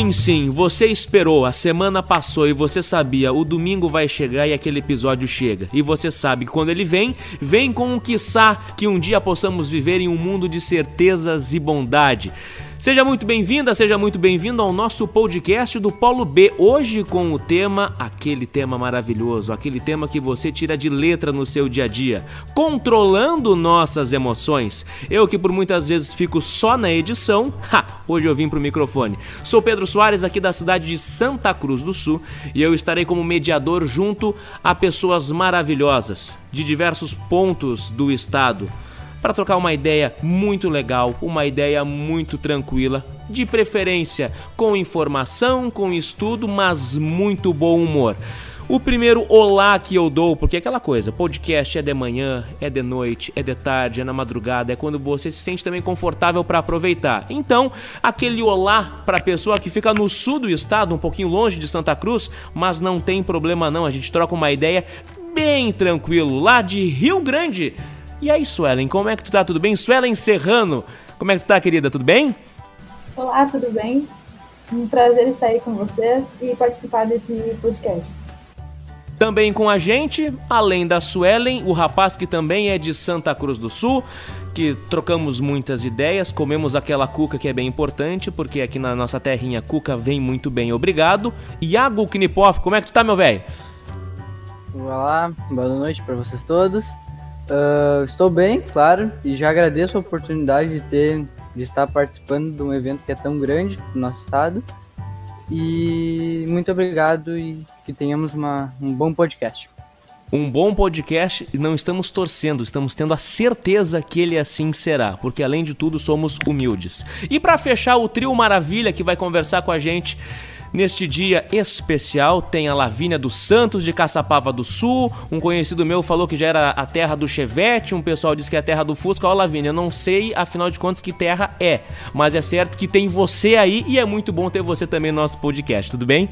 Sim, sim, você esperou, a semana passou e você sabia, o domingo vai chegar e aquele episódio chega. E você sabe que quando ele vem, vem com um quiçá que um dia possamos viver em um mundo de certezas e bondade. Seja muito bem-vinda, seja muito bem-vindo ao nosso podcast do Polo B. Hoje com o tema, aquele tema maravilhoso, aquele tema que você tira de letra no seu dia a dia, controlando nossas emoções. Eu que por muitas vezes fico só na edição, ha, hoje eu vim pro microfone. Sou Pedro Soares aqui da cidade de Santa Cruz do Sul e eu estarei como mediador junto a pessoas maravilhosas de diversos pontos do estado para trocar uma ideia muito legal, uma ideia muito tranquila, de preferência com informação, com estudo, mas muito bom humor. O primeiro olá que eu dou, porque é aquela coisa, podcast é de manhã, é de noite, é de tarde, é na madrugada, é quando você se sente também confortável para aproveitar. Então, aquele olá para a pessoa que fica no sul do estado, um pouquinho longe de Santa Cruz, mas não tem problema não, a gente troca uma ideia bem tranquilo lá de Rio Grande. E aí, Suelen, como é que tu tá? Tudo bem? Suelen Serrano, como é que tu tá, querida? Tudo bem? Olá, tudo bem? Um prazer estar aí com vocês e participar desse podcast. Também com a gente, além da Suelen, o rapaz que também é de Santa Cruz do Sul, que trocamos muitas ideias, comemos aquela cuca que é bem importante, porque aqui na nossa terrinha cuca vem muito bem, obrigado. Iago Knipoff, como é que tu tá, meu velho? Olá, boa noite para vocês todos. Uh, estou bem, claro, e já agradeço a oportunidade de ter de estar participando de um evento que é tão grande no nosso estado. E muito obrigado e que tenhamos uma, um bom podcast. Um bom podcast não estamos torcendo, estamos tendo a certeza que ele assim será, porque além de tudo somos humildes. E para fechar o trio maravilha que vai conversar com a gente Neste dia especial tem a Lavínia dos Santos de Caçapava do Sul. Um conhecido meu falou que já era a terra do Chevette, um pessoal disse que é a terra do Fusca. Ó, Lavínia, eu não sei afinal de contas que terra é, mas é certo que tem você aí e é muito bom ter você também no nosso podcast, tudo bem?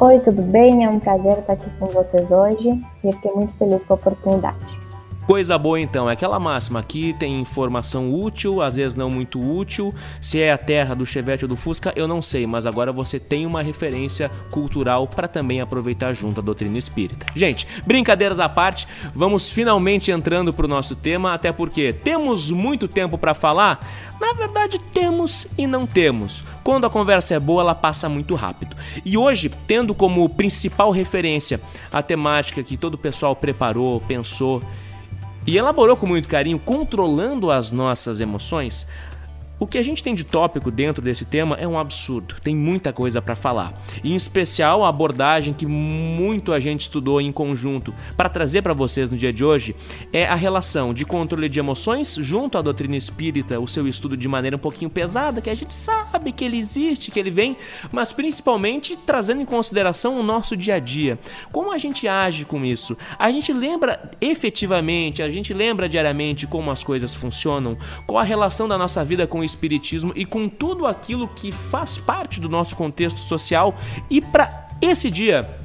Oi, tudo bem? É um prazer estar aqui com vocês hoje e fiquei muito feliz com a oportunidade. Coisa boa então, é aquela máxima, aqui tem informação útil, às vezes não muito útil. Se é a terra do Chevette ou do Fusca, eu não sei, mas agora você tem uma referência cultural para também aproveitar junto a doutrina espírita. Gente, brincadeiras à parte, vamos finalmente entrando para o nosso tema, até porque temos muito tempo para falar. Na verdade, temos e não temos. Quando a conversa é boa, ela passa muito rápido. E hoje, tendo como principal referência a temática que todo o pessoal preparou, pensou, e elaborou com muito carinho, controlando as nossas emoções, o que a gente tem de tópico dentro desse tema é um absurdo, tem muita coisa para falar. E em especial a abordagem que muito a gente estudou em conjunto para trazer para vocês no dia de hoje é a relação de controle de emoções junto à doutrina espírita, o seu estudo de maneira um pouquinho pesada, que a gente sabe que ele existe, que ele vem, mas principalmente trazendo em consideração o nosso dia a dia. Como a gente age com isso? A gente lembra efetivamente, a gente lembra diariamente como as coisas funcionam, qual a relação da nossa vida com o espiritismo e com tudo aquilo que faz parte do nosso contexto social. E para esse dia,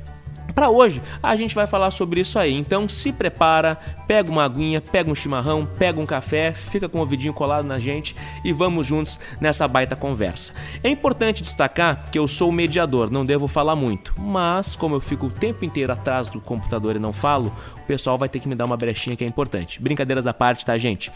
para hoje, a gente vai falar sobre isso aí. Então se prepara, pega uma aguinha, pega um chimarrão, pega um café, fica com o ouvidinho colado na gente e vamos juntos nessa baita conversa. É importante destacar que eu sou mediador, não devo falar muito, mas como eu fico o tempo inteiro atrás do computador e não falo, pessoal vai ter que me dar uma brechinha que é importante. Brincadeiras à parte, tá, gente?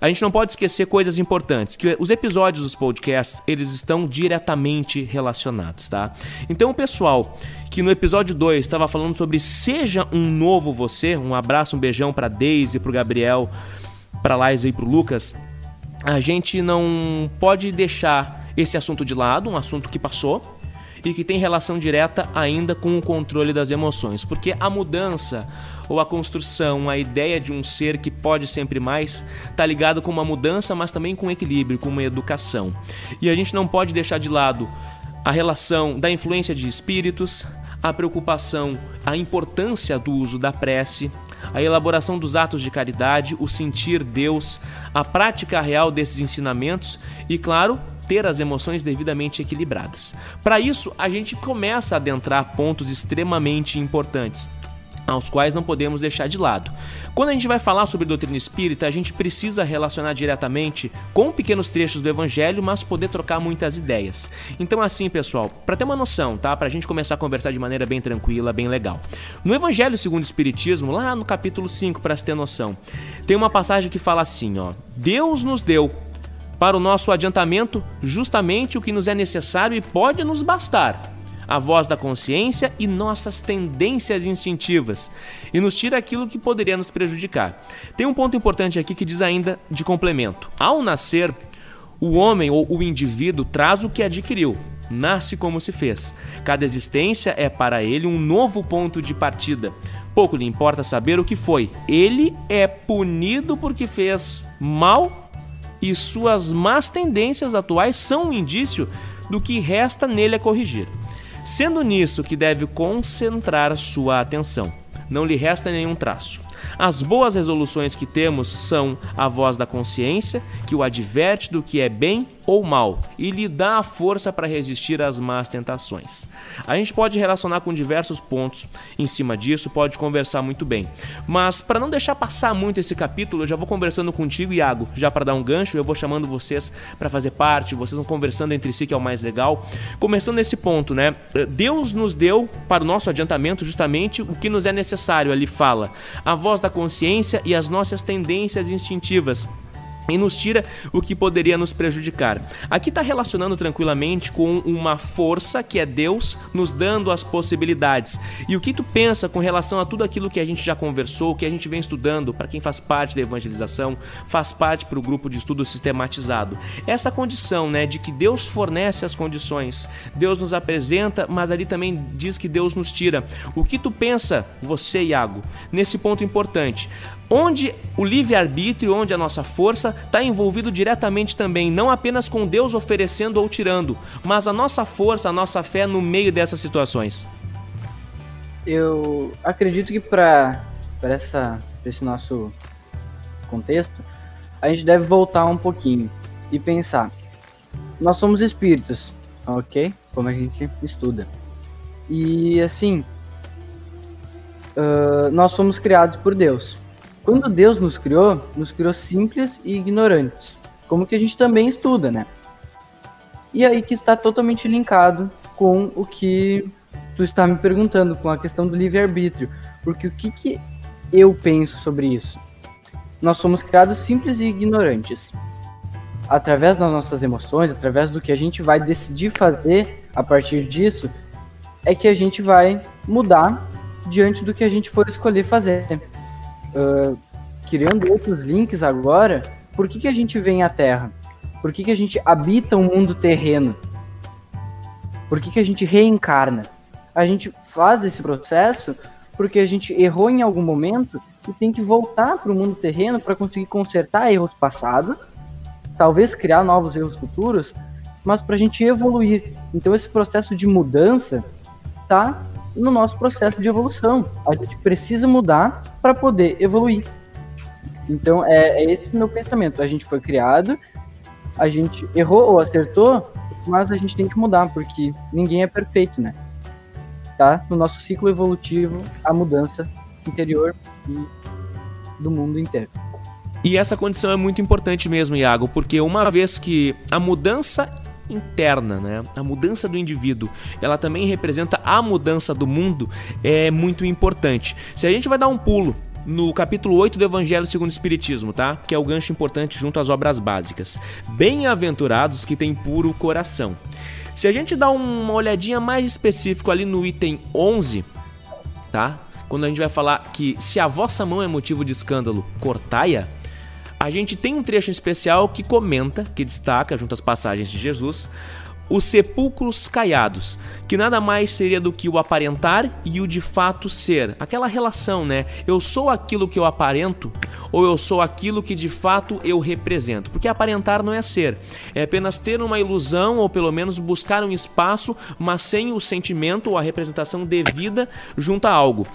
A gente não pode esquecer coisas importantes, que os episódios dos podcasts, eles estão diretamente relacionados, tá? Então o pessoal que no episódio 2 estava falando sobre seja um novo você, um abraço, um beijão para Daisy, pro Gabriel, para Liza e pro Lucas, a gente não pode deixar esse assunto de lado, um assunto que passou, e que tem relação direta ainda com o controle das emoções, porque a mudança ou a construção, a ideia de um ser que pode sempre mais, está ligado com uma mudança, mas também com equilíbrio, com uma educação. E a gente não pode deixar de lado a relação da influência de espíritos, a preocupação, a importância do uso da prece, a elaboração dos atos de caridade, o sentir Deus, a prática real desses ensinamentos e, claro, ter as emoções devidamente equilibradas. Para isso, a gente começa a adentrar pontos extremamente importantes aos quais não podemos deixar de lado. Quando a gente vai falar sobre doutrina espírita, a gente precisa relacionar diretamente com pequenos trechos do evangelho, mas poder trocar muitas ideias. Então assim, pessoal, para ter uma noção, tá? Pra gente começar a conversar de maneira bem tranquila, bem legal. No evangelho segundo o espiritismo, lá no capítulo 5, para se ter noção, tem uma passagem que fala assim, ó: Deus nos deu para o nosso adiantamento justamente o que nos é necessário e pode nos bastar a voz da consciência e nossas tendências instintivas e nos tira aquilo que poderia nos prejudicar. Tem um ponto importante aqui que diz ainda de complemento: ao nascer, o homem ou o indivíduo traz o que adquiriu, nasce como se fez. Cada existência é para ele um novo ponto de partida. Pouco lhe importa saber o que foi. Ele é punido porque fez mal e suas más tendências atuais são um indício do que resta nele a corrigir sendo nisso que deve concentrar sua atenção. Não lhe resta nenhum traço. As boas resoluções que temos são a voz da consciência, que o adverte do que é bem ou mal e lhe dá a força para resistir às más tentações. A gente pode relacionar com diversos pontos em cima disso, pode conversar muito bem. Mas para não deixar passar muito esse capítulo, eu já vou conversando contigo, Iago, já para dar um gancho, eu vou chamando vocês para fazer parte, vocês vão conversando entre si, que é o mais legal. Começando nesse ponto, né? Deus nos deu para o nosso adiantamento justamente o que nos é necessário, ali fala, a voz da consciência e as nossas tendências instintivas e nos tira o que poderia nos prejudicar. Aqui está relacionando tranquilamente com uma força que é Deus nos dando as possibilidades. E o que tu pensa com relação a tudo aquilo que a gente já conversou, que a gente vem estudando, para quem faz parte da evangelização, faz parte para o grupo de estudo sistematizado. Essa condição, né, de que Deus fornece as condições, Deus nos apresenta, mas ali também diz que Deus nos tira. O que tu pensa, você, Iago, nesse ponto importante? Onde o livre-arbítrio, onde a nossa força está envolvido diretamente também, não apenas com Deus oferecendo ou tirando, mas a nossa força, a nossa fé no meio dessas situações. Eu acredito que para esse nosso contexto, a gente deve voltar um pouquinho e pensar. Nós somos espíritos, ok? Como a gente estuda. E assim, uh, nós somos criados por Deus. Quando Deus nos criou, nos criou simples e ignorantes, como que a gente também estuda, né? E aí que está totalmente linkado com o que tu está me perguntando, com a questão do livre-arbítrio. Porque o que, que eu penso sobre isso? Nós somos criados simples e ignorantes. Através das nossas emoções, através do que a gente vai decidir fazer a partir disso, é que a gente vai mudar diante do que a gente for escolher fazer uh, criando outros links agora, por que, que a gente vem à Terra? Por que, que a gente habita um mundo terreno? Por que, que a gente reencarna? A gente faz esse processo porque a gente errou em algum momento e tem que voltar para o mundo terreno para conseguir consertar erros passados, talvez criar novos erros futuros, mas para a gente evoluir. Então esse processo de mudança tá no nosso processo de evolução. A gente precisa mudar para poder evoluir. Então, é, é esse o meu pensamento. A gente foi criado, a gente errou ou acertou, mas a gente tem que mudar, porque ninguém é perfeito, né? Tá? No nosso ciclo evolutivo, a mudança interior e do mundo inteiro. E essa condição é muito importante mesmo, Iago, porque uma vez que a mudança interna, né? A mudança do indivíduo, ela também representa a mudança do mundo, é muito importante. Se a gente vai dar um pulo no capítulo 8 do Evangelho segundo o Espiritismo, tá? Que é o gancho importante junto às obras básicas. Bem-aventurados que têm puro coração. Se a gente dá uma olhadinha mais específica ali no item 11, tá? Quando a gente vai falar que se a vossa mão é motivo de escândalo, cortai-a, a gente tem um trecho especial que comenta, que destaca, junto às passagens de Jesus, os sepulcros caiados, que nada mais seria do que o aparentar e o de fato ser. Aquela relação, né? Eu sou aquilo que eu aparento ou eu sou aquilo que de fato eu represento. Porque aparentar não é ser, é apenas ter uma ilusão ou pelo menos buscar um espaço, mas sem o sentimento ou a representação devida junto a algo.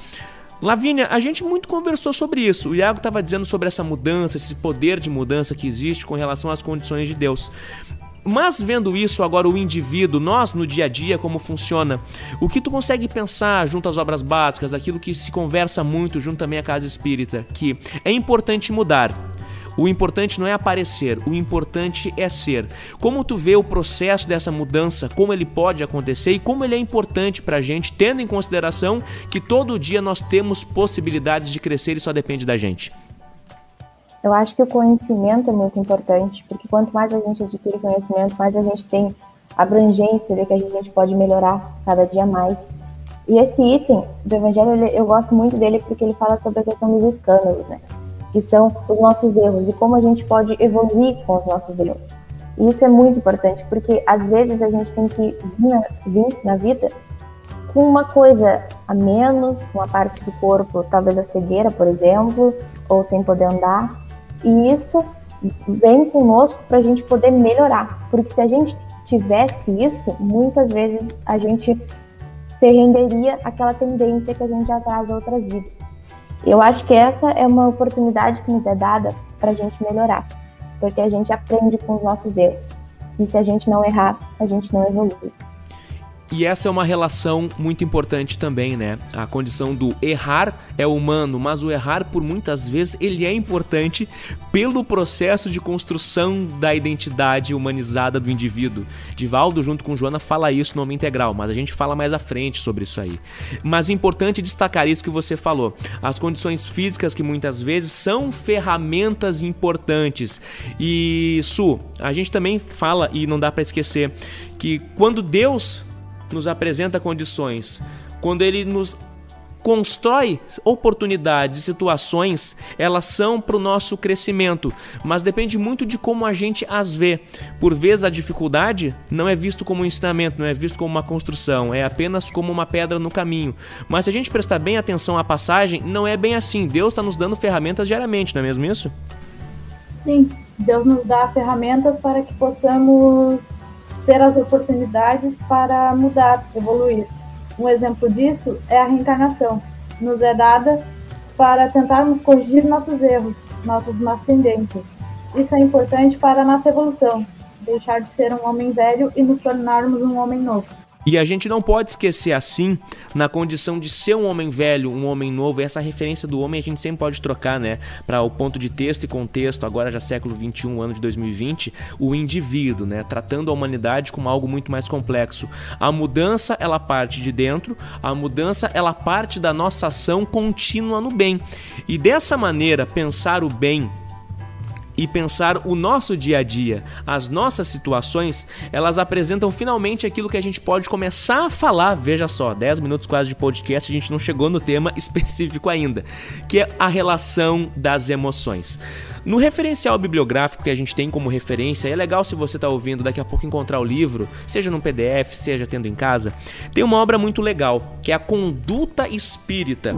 Lavínia, a gente muito conversou sobre isso. O Iago estava dizendo sobre essa mudança, esse poder de mudança que existe com relação às condições de Deus. Mas vendo isso agora o indivíduo, nós no dia a dia como funciona, o que tu consegue pensar junto às obras básicas, aquilo que se conversa muito junto também à casa espírita, que é importante mudar. O importante não é aparecer, o importante é ser. Como tu vê o processo dessa mudança, como ele pode acontecer e como ele é importante pra gente, tendo em consideração que todo dia nós temos possibilidades de crescer e só depende da gente. Eu acho que o conhecimento é muito importante, porque quanto mais a gente adquire conhecimento, mais a gente tem abrangência de que a gente pode melhorar cada dia mais. E esse item do Evangelho, eu gosto muito dele porque ele fala sobre a questão dos escândalos, né? Que são os nossos erros e como a gente pode evoluir com os nossos erros. E isso é muito importante, porque às vezes a gente tem que vir na, vir na vida com uma coisa a menos, uma parte do corpo, talvez a cegueira, por exemplo, ou sem poder andar, e isso vem conosco para a gente poder melhorar. Porque se a gente tivesse isso, muitas vezes a gente se renderia àquela tendência que a gente já traz outras vidas. Eu acho que essa é uma oportunidade que nos é dada para a gente melhorar, porque a gente aprende com os nossos erros. E se a gente não errar, a gente não evolui. E essa é uma relação muito importante também, né? A condição do errar é humano, mas o errar por muitas vezes ele é importante pelo processo de construção da identidade humanizada do indivíduo. Divaldo junto com Joana fala isso no Homem Integral, mas a gente fala mais à frente sobre isso aí. Mas é importante destacar isso que você falou. As condições físicas que muitas vezes são ferramentas importantes. E Su, a gente também fala e não dá para esquecer que quando Deus nos apresenta condições, quando ele nos constrói oportunidades e situações, elas são para o nosso crescimento, mas depende muito de como a gente as vê. Por vezes a dificuldade não é visto como um ensinamento, não é visto como uma construção, é apenas como uma pedra no caminho. Mas se a gente prestar bem atenção à passagem, não é bem assim. Deus está nos dando ferramentas diariamente, não é mesmo isso? Sim, Deus nos dá ferramentas para que possamos ter as oportunidades para mudar, evoluir. Um exemplo disso é a reencarnação. Nos é dada para tentarmos corrigir nossos erros, nossas más tendências. Isso é importante para a nossa evolução, deixar de ser um homem velho e nos tornarmos um homem novo. E a gente não pode esquecer assim, na condição de ser um homem velho, um homem novo, essa referência do homem a gente sempre pode trocar, né? Para o ponto de texto e contexto, agora já século 21, ano de 2020, o indivíduo, né? Tratando a humanidade como algo muito mais complexo. A mudança, ela parte de dentro, a mudança, ela parte da nossa ação contínua no bem. E dessa maneira, pensar o bem e pensar o nosso dia a dia, as nossas situações, elas apresentam finalmente aquilo que a gente pode começar a falar. Veja só, 10 minutos quase de podcast, a gente não chegou no tema específico ainda, que é a relação das emoções. No referencial bibliográfico que a gente tem como referência, é legal se você está ouvindo daqui a pouco encontrar o livro, seja no PDF, seja tendo em casa, tem uma obra muito legal, que é a Conduta Espírita.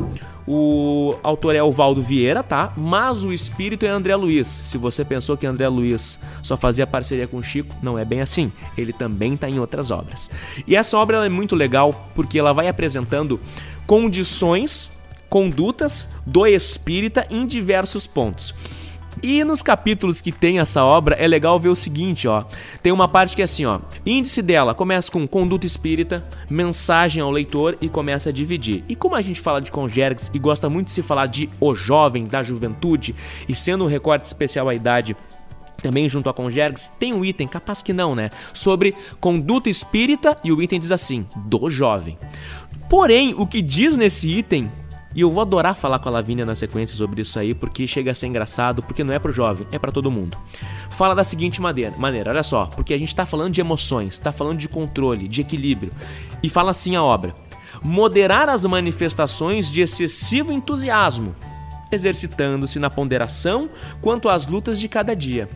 O autor é o Valdo Vieira, tá? Mas o espírito é André Luiz. Se você pensou que André Luiz só fazia parceria com Chico, não é bem assim. Ele também está em outras obras. E essa obra é muito legal porque ela vai apresentando condições, condutas do espírita em diversos pontos. E nos capítulos que tem essa obra é legal ver o seguinte, ó. Tem uma parte que é assim, ó. Índice dela começa com conduta espírita, mensagem ao leitor e começa a dividir. E como a gente fala de conjergues e gosta muito de se falar de o jovem, da juventude, e sendo um recorte especial à idade também junto a Conjergs, tem um item, capaz que não, né? Sobre conduta espírita e o item diz assim, do jovem. Porém, o que diz nesse item e eu vou adorar falar com a Lavínia na sequência sobre isso aí, porque chega a ser engraçado, porque não é pro jovem, é para todo mundo. Fala da seguinte maneira, maneira, olha só, porque a gente tá falando de emoções, tá falando de controle, de equilíbrio. E fala assim a obra: moderar as manifestações de excessivo entusiasmo, exercitando-se na ponderação quanto às lutas de cada dia,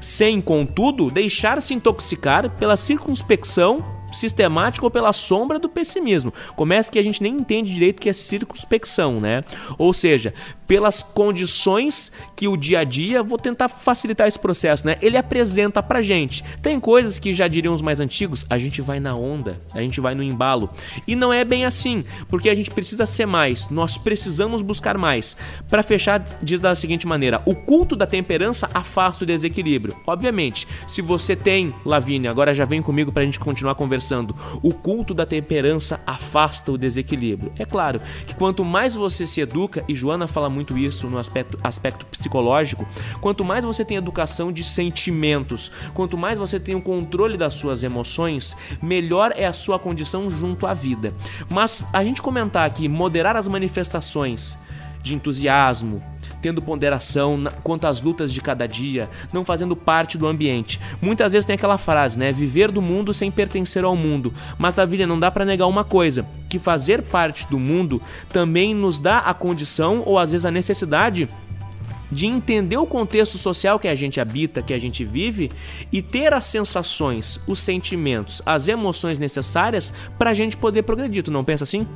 sem, contudo, deixar-se intoxicar pela circunspecção sistemática ou pela sombra do pessimismo. Começa que a gente nem entende direito que é circunspecção, né? Ou seja, pelas condições que o dia a dia, vou tentar facilitar esse processo, né? Ele apresenta pra gente. Tem coisas que já diriam os mais antigos, a gente vai na onda, a gente vai no embalo. E não é bem assim, porque a gente precisa ser mais, nós precisamos buscar mais. Para fechar, diz da seguinte maneira: o culto da temperança afasta o desequilíbrio. Obviamente, se você tem, Lavínia, agora já vem comigo pra gente continuar conversando. O culto da temperança afasta o desequilíbrio. É claro que quanto mais você se educa, e Joana fala muito muito isso no aspecto, aspecto psicológico, quanto mais você tem educação de sentimentos, quanto mais você tem o controle das suas emoções, melhor é a sua condição junto à vida. Mas a gente comentar aqui, moderar as manifestações de entusiasmo, tendo ponderação quanto às lutas de cada dia, não fazendo parte do ambiente. Muitas vezes tem aquela frase, né? Viver do mundo sem pertencer ao mundo. Mas a vida não dá para negar uma coisa, que fazer parte do mundo também nos dá a condição ou às vezes a necessidade de entender o contexto social que a gente habita, que a gente vive e ter as sensações, os sentimentos, as emoções necessárias para a gente poder progredir. Tu não pensa assim?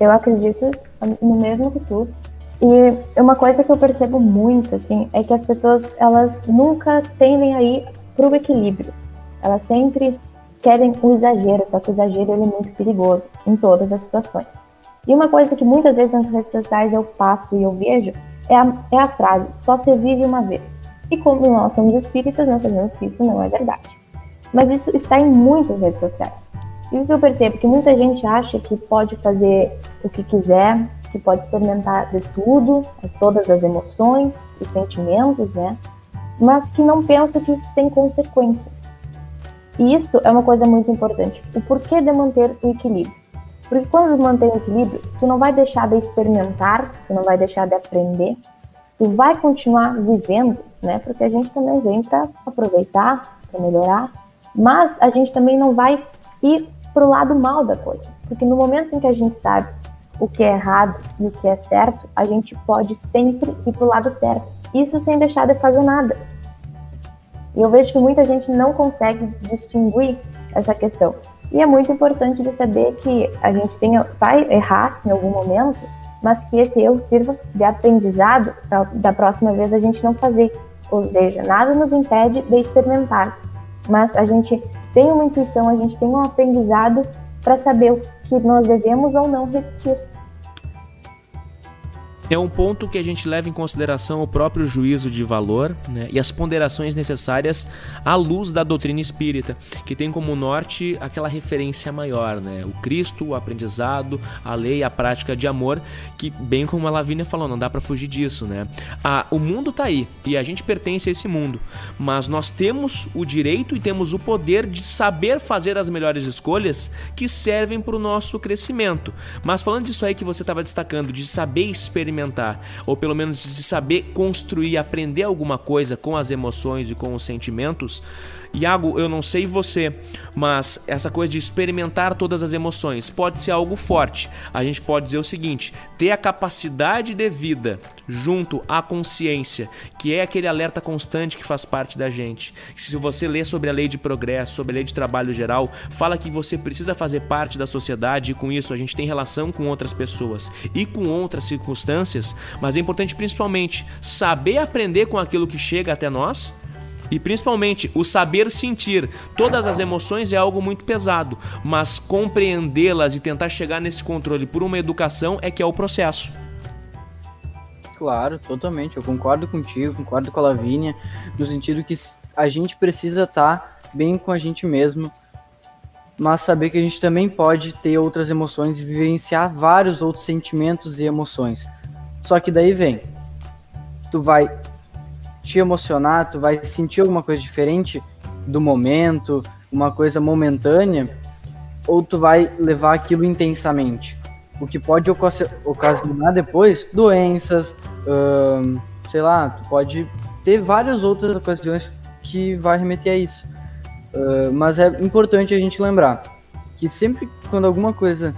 Eu acredito no mesmo que tu. E uma coisa que eu percebo muito, assim, é que as pessoas, elas nunca tendem aí para o equilíbrio. Elas sempre querem o exagero, só que o exagero ele é muito perigoso em todas as situações. E uma coisa que muitas vezes nas redes sociais eu passo e eu vejo é a, é a frase, só se vive uma vez. E como nós somos espíritas, nós sabemos que isso não é verdade. Mas isso está em muitas redes sociais. E o que eu percebo? Que muita gente acha que pode fazer o que quiser, que pode experimentar de tudo, todas as emoções, os sentimentos, né? Mas que não pensa que isso tem consequências. E isso é uma coisa muito importante. O porquê de manter o equilíbrio? Porque quando mantém o equilíbrio, tu não vai deixar de experimentar, tu não vai deixar de aprender, tu vai continuar vivendo, né? Porque a gente também vem para aproveitar, para melhorar, mas a gente também não vai ir pro lado mal da coisa. Porque no momento em que a gente sabe o que é errado e o que é certo, a gente pode sempre ir para o lado certo. Isso sem deixar de fazer nada. E eu vejo que muita gente não consegue distinguir essa questão. E é muito importante de saber que a gente tem, vai errar em algum momento, mas que esse erro sirva de aprendizado para da próxima vez a gente não fazer. Ou seja, nada nos impede de experimentar, mas a gente tem uma intuição, a gente tem um aprendizado para saber que nós devemos ou não repetir é um ponto que a gente leva em consideração o próprio juízo de valor né, e as ponderações necessárias à luz da doutrina espírita, que tem como norte aquela referência maior, né, o Cristo, o aprendizado, a lei, a prática de amor, que bem como a Lavínia falou, não dá para fugir disso, né? O mundo tá aí e a gente pertence a esse mundo, mas nós temos o direito e temos o poder de saber fazer as melhores escolhas que servem para o nosso crescimento. Mas falando disso aí que você estava destacando, de saber experimentar experimentar, ou pelo menos de saber construir, aprender alguma coisa com as emoções e com os sentimentos, Iago, eu não sei você, mas essa coisa de experimentar todas as emoções pode ser algo forte. A gente pode dizer o seguinte: ter a capacidade de vida junto à consciência, que é aquele alerta constante que faz parte da gente. Se você lê sobre a lei de progresso, sobre a lei de trabalho geral, fala que você precisa fazer parte da sociedade e com isso a gente tem relação com outras pessoas e com outras circunstâncias, mas é importante principalmente saber aprender com aquilo que chega até nós e principalmente o saber sentir todas as emoções é algo muito pesado, mas compreendê-las e tentar chegar nesse controle por uma educação é que é o processo. Claro, totalmente. Eu concordo contigo, concordo com a Lavínia, no sentido que a gente precisa estar tá bem com a gente mesmo, mas saber que a gente também pode ter outras emoções e vivenciar vários outros sentimentos e emoções. Só que daí vem, tu vai te emocionar, tu vai sentir alguma coisa diferente do momento, uma coisa momentânea, ou tu vai levar aquilo intensamente. O que pode ocasionar depois doenças, hum, sei lá, tu pode ter várias outras ocasiões que vai remeter a isso. Uh, mas é importante a gente lembrar que sempre quando alguma coisa.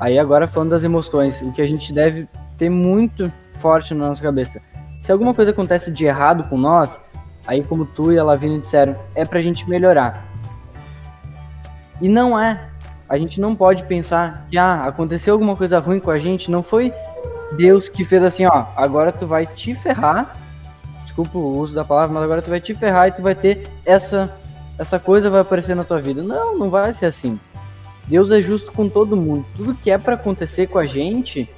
Aí agora falando das emoções, o que a gente deve ter muito forte na nossa cabeça se alguma coisa acontece de errado com nós, aí como tu e a Lavínia disseram, é pra gente melhorar. E não é. A gente não pode pensar que ah, aconteceu alguma coisa ruim com a gente, não foi Deus que fez assim, ó, agora tu vai te ferrar. Desculpa o uso da palavra, mas agora tu vai te ferrar e tu vai ter essa essa coisa vai aparecer na tua vida. Não, não vai ser assim. Deus é justo com todo mundo. Tudo que é para acontecer com a gente,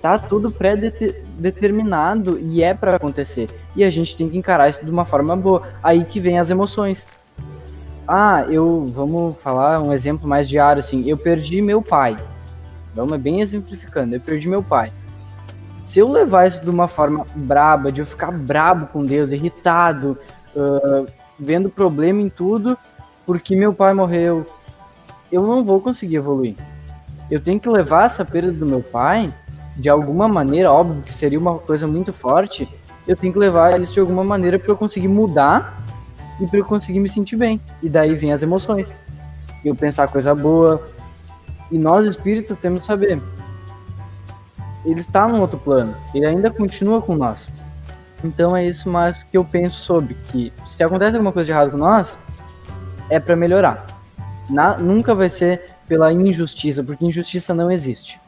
tá tudo pré-determinado e é para acontecer. E a gente tem que encarar isso de uma forma boa. Aí que vem as emoções. Ah, eu vamos falar um exemplo mais diário assim. Eu perdi meu pai. Vamos bem exemplificando. Eu perdi meu pai. Se eu levar isso de uma forma braba, de eu ficar brabo com Deus, irritado, uh, vendo problema em tudo, porque meu pai morreu, eu não vou conseguir evoluir. Eu tenho que levar essa perda do meu pai de alguma maneira, óbvio que seria uma coisa muito forte, eu tenho que levar isso de alguma maneira para eu conseguir mudar e para eu conseguir me sentir bem. E daí vem as emoções. Eu pensar coisa boa. E nós espíritos temos que saber. Ele está num outro plano. Ele ainda continua com nós. Então é isso mais que eu penso sobre que se acontece alguma coisa de errado com nós, é para melhorar. Na, nunca vai ser pela injustiça, porque injustiça não existe.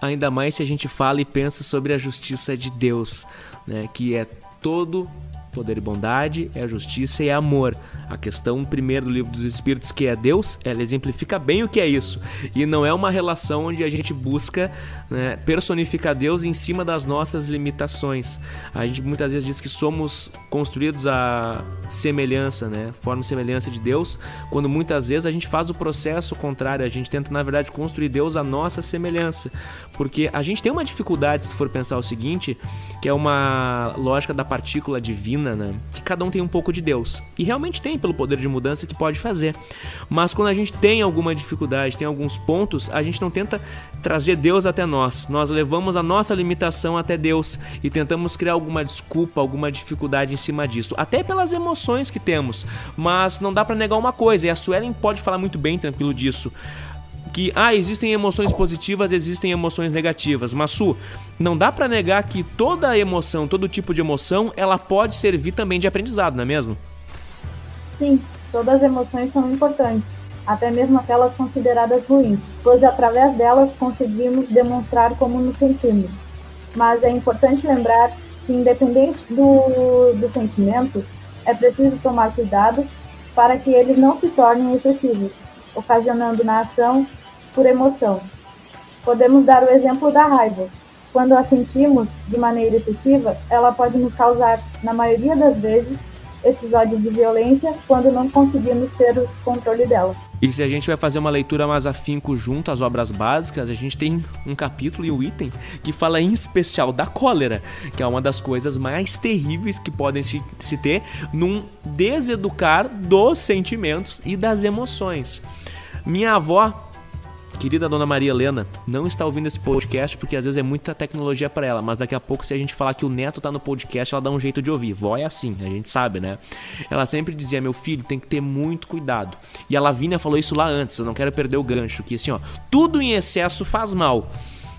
Ainda mais se a gente fala e pensa sobre a justiça de Deus, né, que é todo poder e bondade, é justiça e é amor. A questão primeiro do livro dos Espíritos, que é Deus, ela exemplifica bem o que é isso. E não é uma relação onde a gente busca né, personificar Deus em cima das nossas limitações. A gente muitas vezes diz que somos construídos a semelhança, né, forma e semelhança de Deus, quando muitas vezes a gente faz o processo contrário, a gente tenta na verdade construir Deus a nossa semelhança. Porque a gente tem uma dificuldade, se for pensar o seguinte, que é uma lógica da partícula divina, né, que cada um tem um pouco de Deus. E realmente tem pelo poder de mudança que pode fazer. Mas quando a gente tem alguma dificuldade, tem alguns pontos, a gente não tenta trazer Deus até nós. Nós levamos a nossa limitação até Deus e tentamos criar alguma desculpa, alguma dificuldade em cima disso, até pelas emoções que temos. Mas não dá para negar uma coisa, e a Suelen pode falar muito bem tranquilo disso que ah, existem emoções positivas, existem emoções negativas. Mas Su, não dá para negar que toda emoção, todo tipo de emoção, ela pode servir também de aprendizado, não é mesmo? Sim, todas as emoções são importantes, até mesmo aquelas consideradas ruins, pois através delas conseguimos demonstrar como nos sentimos. Mas é importante lembrar que, independente do, do sentimento, é preciso tomar cuidado para que eles não se tornem excessivos, ocasionando na ação por emoção. Podemos dar o exemplo da raiva. Quando a sentimos de maneira excessiva, ela pode nos causar, na maioria das vezes, episódios de violência quando não conseguimos ter o controle dela. E se a gente vai fazer uma leitura mais afinco junto às obras básicas, a gente tem um capítulo e um item que fala em especial da cólera, que é uma das coisas mais terríveis que podem se, se ter num deseducar dos sentimentos e das emoções. Minha avó querida dona Maria Helena não está ouvindo esse podcast porque às vezes é muita tecnologia para ela, mas daqui a pouco se a gente falar que o neto tá no podcast, ela dá um jeito de ouvir. Vó é assim, a gente sabe, né? Ela sempre dizia: "Meu filho, tem que ter muito cuidado". E a Lavínia falou isso lá antes, eu não quero perder o gancho, que assim, ó, tudo em excesso faz mal.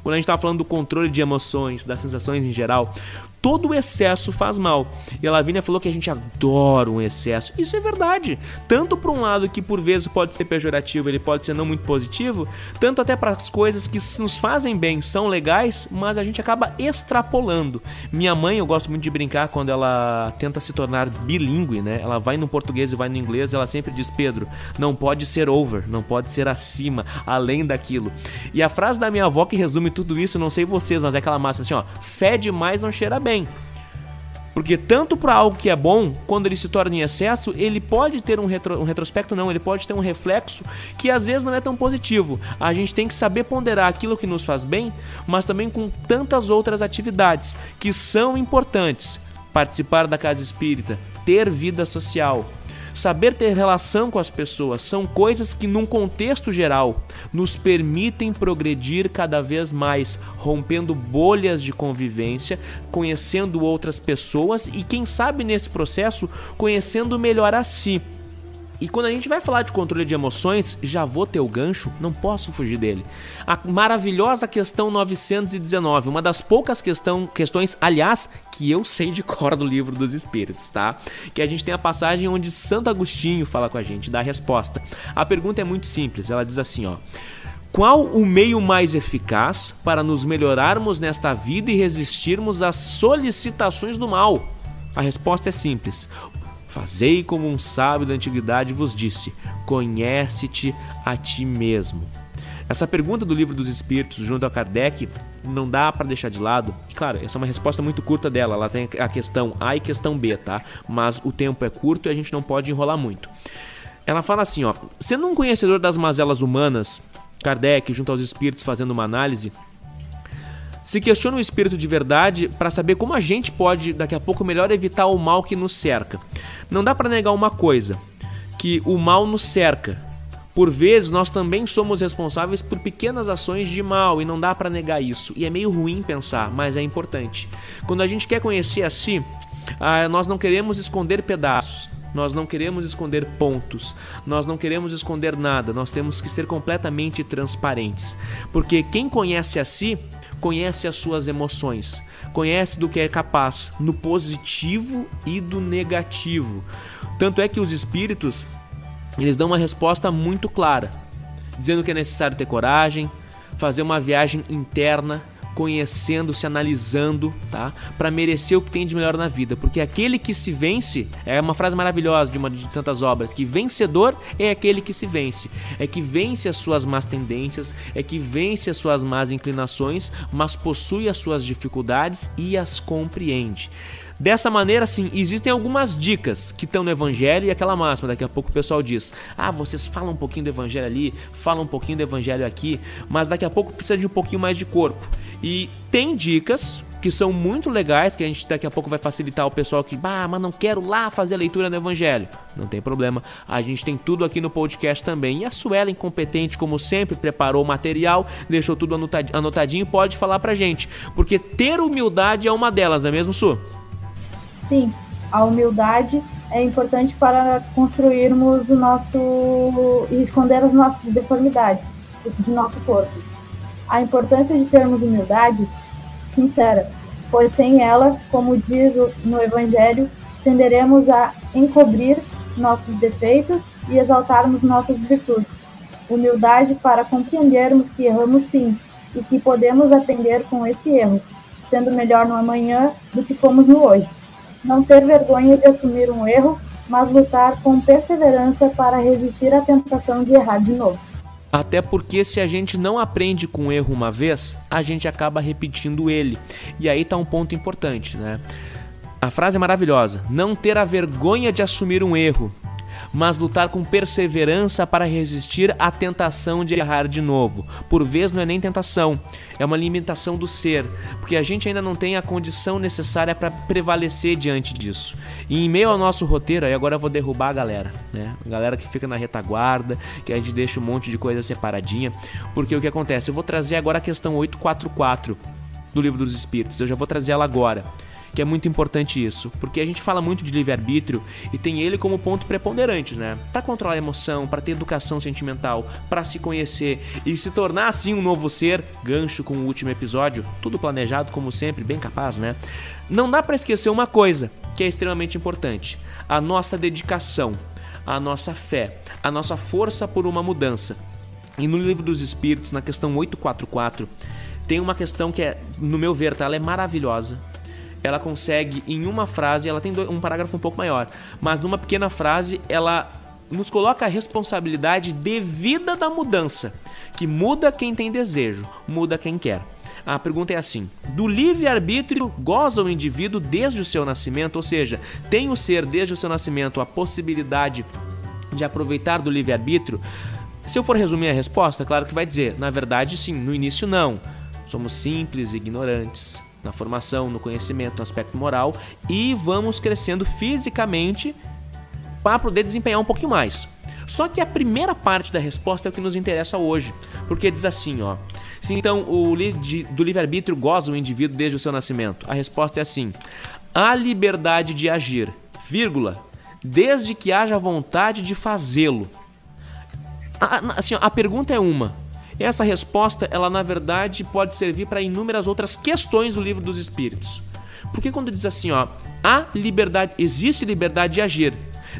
Quando a gente estava falando do controle de emoções, das sensações em geral, todo o excesso faz mal. E a Lavínia falou que a gente adora um excesso. Isso é verdade. Tanto para um lado que por vezes pode ser pejorativo, ele pode ser não muito positivo, tanto até para as coisas que nos fazem bem, são legais, mas a gente acaba extrapolando. Minha mãe, eu gosto muito de brincar quando ela tenta se tornar bilíngue, né? Ela vai no português e vai no inglês, ela sempre diz: "Pedro, não pode ser over, não pode ser acima, além daquilo". E a frase da minha avó que resume tudo isso, não sei vocês, mas é aquela máxima assim, ó: "Fé demais não cheira bem" bem. Porque tanto para algo que é bom, quando ele se torna em excesso, ele pode ter um, retro, um, retrospecto, não, ele pode ter um reflexo que às vezes não é tão positivo. A gente tem que saber ponderar aquilo que nos faz bem, mas também com tantas outras atividades que são importantes. Participar da casa espírita, ter vida social, Saber ter relação com as pessoas são coisas que, num contexto geral, nos permitem progredir cada vez mais, rompendo bolhas de convivência, conhecendo outras pessoas e, quem sabe, nesse processo, conhecendo melhor a si. E quando a gente vai falar de controle de emoções, já vou ter o gancho, não posso fugir dele. A maravilhosa questão 919, uma das poucas questão, questões, aliás, que eu sei de cor do livro dos Espíritos, tá? Que a gente tem a passagem onde Santo Agostinho fala com a gente, dá a resposta. A pergunta é muito simples, ela diz assim, ó. Qual o meio mais eficaz para nos melhorarmos nesta vida e resistirmos às solicitações do mal? A resposta é simples. Fazei como um sábio da antiguidade vos disse: conhece-te a ti mesmo. Essa pergunta do livro dos Espíritos junto a Kardec não dá para deixar de lado. E claro, essa é uma resposta muito curta dela. Ela tem a questão A e questão B, tá? Mas o tempo é curto e a gente não pode enrolar muito. Ela fala assim, ó: sendo um conhecedor das mazelas humanas, Kardec, junto aos espíritos, fazendo uma análise, se questiona o espírito de verdade para saber como a gente pode, daqui a pouco, melhor evitar o mal que nos cerca. Não dá para negar uma coisa, que o mal nos cerca. Por vezes nós também somos responsáveis por pequenas ações de mal e não dá para negar isso. E é meio ruim pensar, mas é importante. Quando a gente quer conhecer a si, ah, nós não queremos esconder pedaços. Nós não queremos esconder pontos, nós não queremos esconder nada, nós temos que ser completamente transparentes. Porque quem conhece a si conhece as suas emoções, conhece do que é capaz, no positivo e do negativo. Tanto é que os espíritos, eles dão uma resposta muito clara, dizendo que é necessário ter coragem, fazer uma viagem interna, conhecendo, se analisando, tá? Para merecer o que tem de melhor na vida, porque aquele que se vence é uma frase maravilhosa de uma de tantas obras, que vencedor é aquele que se vence, é que vence as suas más tendências, é que vence as suas más inclinações, mas possui as suas dificuldades e as compreende. Dessa maneira, sim, existem algumas dicas que estão no Evangelho e aquela máxima. Daqui a pouco o pessoal diz: Ah, vocês falam um pouquinho do Evangelho ali, falam um pouquinho do Evangelho aqui, mas daqui a pouco precisa de um pouquinho mais de corpo. E tem dicas que são muito legais, que a gente daqui a pouco vai facilitar o pessoal que, bah, mas não quero lá fazer a leitura do Evangelho. Não tem problema, a gente tem tudo aqui no podcast também. E a Suela, incompetente como sempre, preparou o material, deixou tudo anotadinho, pode falar pra gente. Porque ter humildade é uma delas, não é mesmo, Su? Sim, a humildade é importante para construirmos o nosso e esconder as nossas deformidades de nosso corpo. A importância de termos humildade sincera, pois sem ela, como diz no Evangelho, tenderemos a encobrir nossos defeitos e exaltarmos nossas virtudes. Humildade para compreendermos que erramos sim e que podemos aprender com esse erro, sendo melhor no amanhã do que fomos no hoje não ter vergonha de assumir um erro, mas lutar com perseverança para resistir à tentação de errar de novo. Até porque se a gente não aprende com o erro uma vez, a gente acaba repetindo ele. E aí tá um ponto importante, né? A frase é maravilhosa: não ter a vergonha de assumir um erro, mas lutar com perseverança para resistir à tentação de errar de novo. Por vezes não é nem tentação, é uma limitação do ser, porque a gente ainda não tem a condição necessária para prevalecer diante disso. E em meio ao nosso roteiro, aí agora eu vou derrubar a galera, né? A galera que fica na retaguarda, que a gente deixa um monte de coisa separadinha, porque o que acontece? Eu vou trazer agora a questão 844 do Livro dos Espíritos, eu já vou trazer ela agora que é muito importante isso, porque a gente fala muito de livre-arbítrio e tem ele como ponto preponderante, né? Para controlar a emoção, para ter educação sentimental, para se conhecer e se tornar assim um novo ser, gancho com o último episódio, tudo planejado como sempre, bem capaz, né? Não dá para esquecer uma coisa que é extremamente importante: a nossa dedicação, a nossa fé, a nossa força por uma mudança. E no livro dos Espíritos, na questão 844, tem uma questão que é, no meu ver, tá? ela é maravilhosa ela consegue em uma frase, ela tem um parágrafo um pouco maior, mas numa pequena frase ela nos coloca a responsabilidade devida da mudança, que muda quem tem desejo, muda quem quer. A pergunta é assim: do livre-arbítrio goza o indivíduo desde o seu nascimento, ou seja, tem o ser desde o seu nascimento a possibilidade de aproveitar do livre-arbítrio? Se eu for resumir a resposta, claro que vai dizer, na verdade, sim, no início não. Somos simples e ignorantes na formação, no conhecimento, no aspecto moral e vamos crescendo fisicamente para poder desempenhar um pouquinho mais. Só que a primeira parte da resposta é o que nos interessa hoje, porque diz assim, ó: se então o do livre-arbítrio goza o indivíduo desde o seu nascimento, a resposta é assim: a liberdade de agir, vírgula, desde que haja vontade de fazê-lo. Assim, a pergunta é uma. Essa resposta, ela na verdade pode servir para inúmeras outras questões do livro dos Espíritos. Porque quando diz assim, ó, há liberdade, existe liberdade de agir,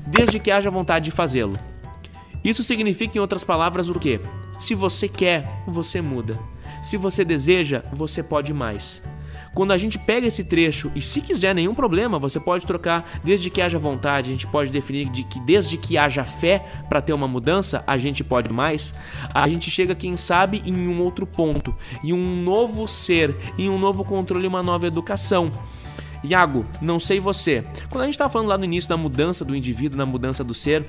desde que haja vontade de fazê-lo. Isso significa, em outras palavras, o quê? Se você quer, você muda. Se você deseja, você pode mais. Quando a gente pega esse trecho e se quiser nenhum problema, você pode trocar desde que haja vontade, a gente pode definir de que desde que haja fé para ter uma mudança, a gente pode mais. A gente chega, quem sabe, em um outro ponto, em um novo ser, em um novo controle, uma nova educação. Iago, não sei você. Quando a gente estava falando lá no início da mudança do indivíduo, da mudança do ser,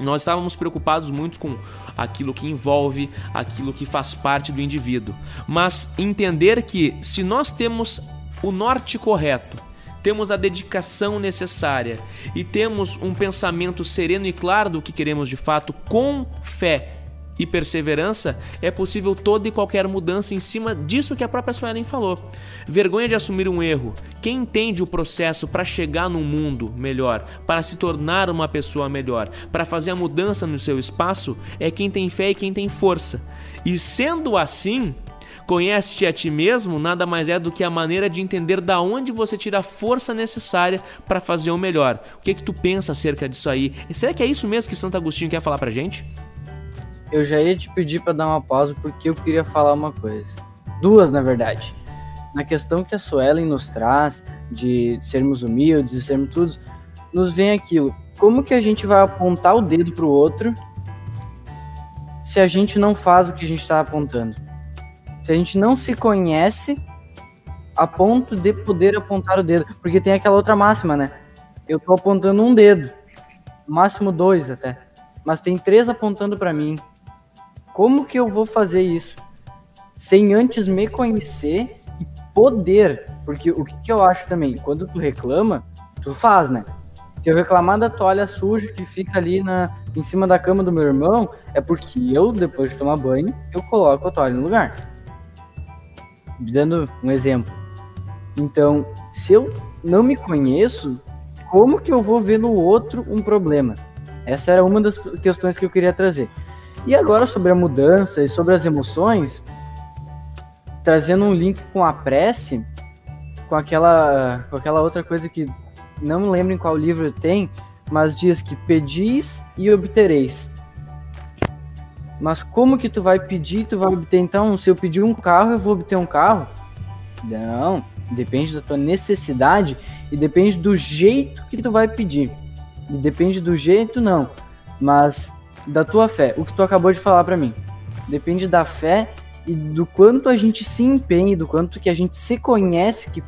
nós estávamos preocupados muito com aquilo que envolve, aquilo que faz parte do indivíduo. Mas entender que se nós temos o norte correto, temos a dedicação necessária e temos um pensamento sereno e claro do que queremos de fato, com fé e perseverança, é possível toda e qualquer mudança em cima disso que a própria Suelen falou. Vergonha de assumir um erro. Quem entende o processo para chegar num mundo melhor, para se tornar uma pessoa melhor, para fazer a mudança no seu espaço, é quem tem fé e quem tem força. E sendo assim, Conhece-te a ti mesmo nada mais é do que a maneira de entender da onde você tira a força necessária para fazer o melhor. O que é que tu pensa acerca disso aí? Será que é isso mesmo que Santo Agostinho quer falar pra gente? Eu já ia te pedir para dar uma pausa porque eu queria falar uma coisa. Duas, na verdade. Na questão que a Suelen nos traz de sermos humildes e sermos todos, nos vem aquilo. Como que a gente vai apontar o dedo pro outro se a gente não faz o que a gente está apontando? Se a gente não se conhece a ponto de poder apontar o dedo. Porque tem aquela outra máxima, né? Eu tô apontando um dedo, máximo dois até. Mas tem três apontando para mim. Como que eu vou fazer isso? Sem antes me conhecer e poder. Porque o que, que eu acho também, quando tu reclama, tu faz, né? Se eu reclamar da toalha suja que fica ali na, em cima da cama do meu irmão, é porque eu, depois de tomar banho, eu coloco a toalha no lugar. Dando um exemplo. Então, se eu não me conheço, como que eu vou ver no outro um problema? Essa era uma das questões que eu queria trazer. E agora sobre a mudança e sobre as emoções, trazendo um link com a prece, com aquela, com aquela outra coisa que não me lembro em qual livro tem, mas diz que pedis e obtereis. Mas como que tu vai pedir e tu vai obter? Então, se eu pedir um carro, eu vou obter um carro? Não, depende da tua necessidade e depende do jeito que tu vai pedir. E depende do jeito, não. Mas da tua fé, o que tu acabou de falar para mim. Depende da fé e do quanto a gente se empenha, do quanto que a gente se conhece que,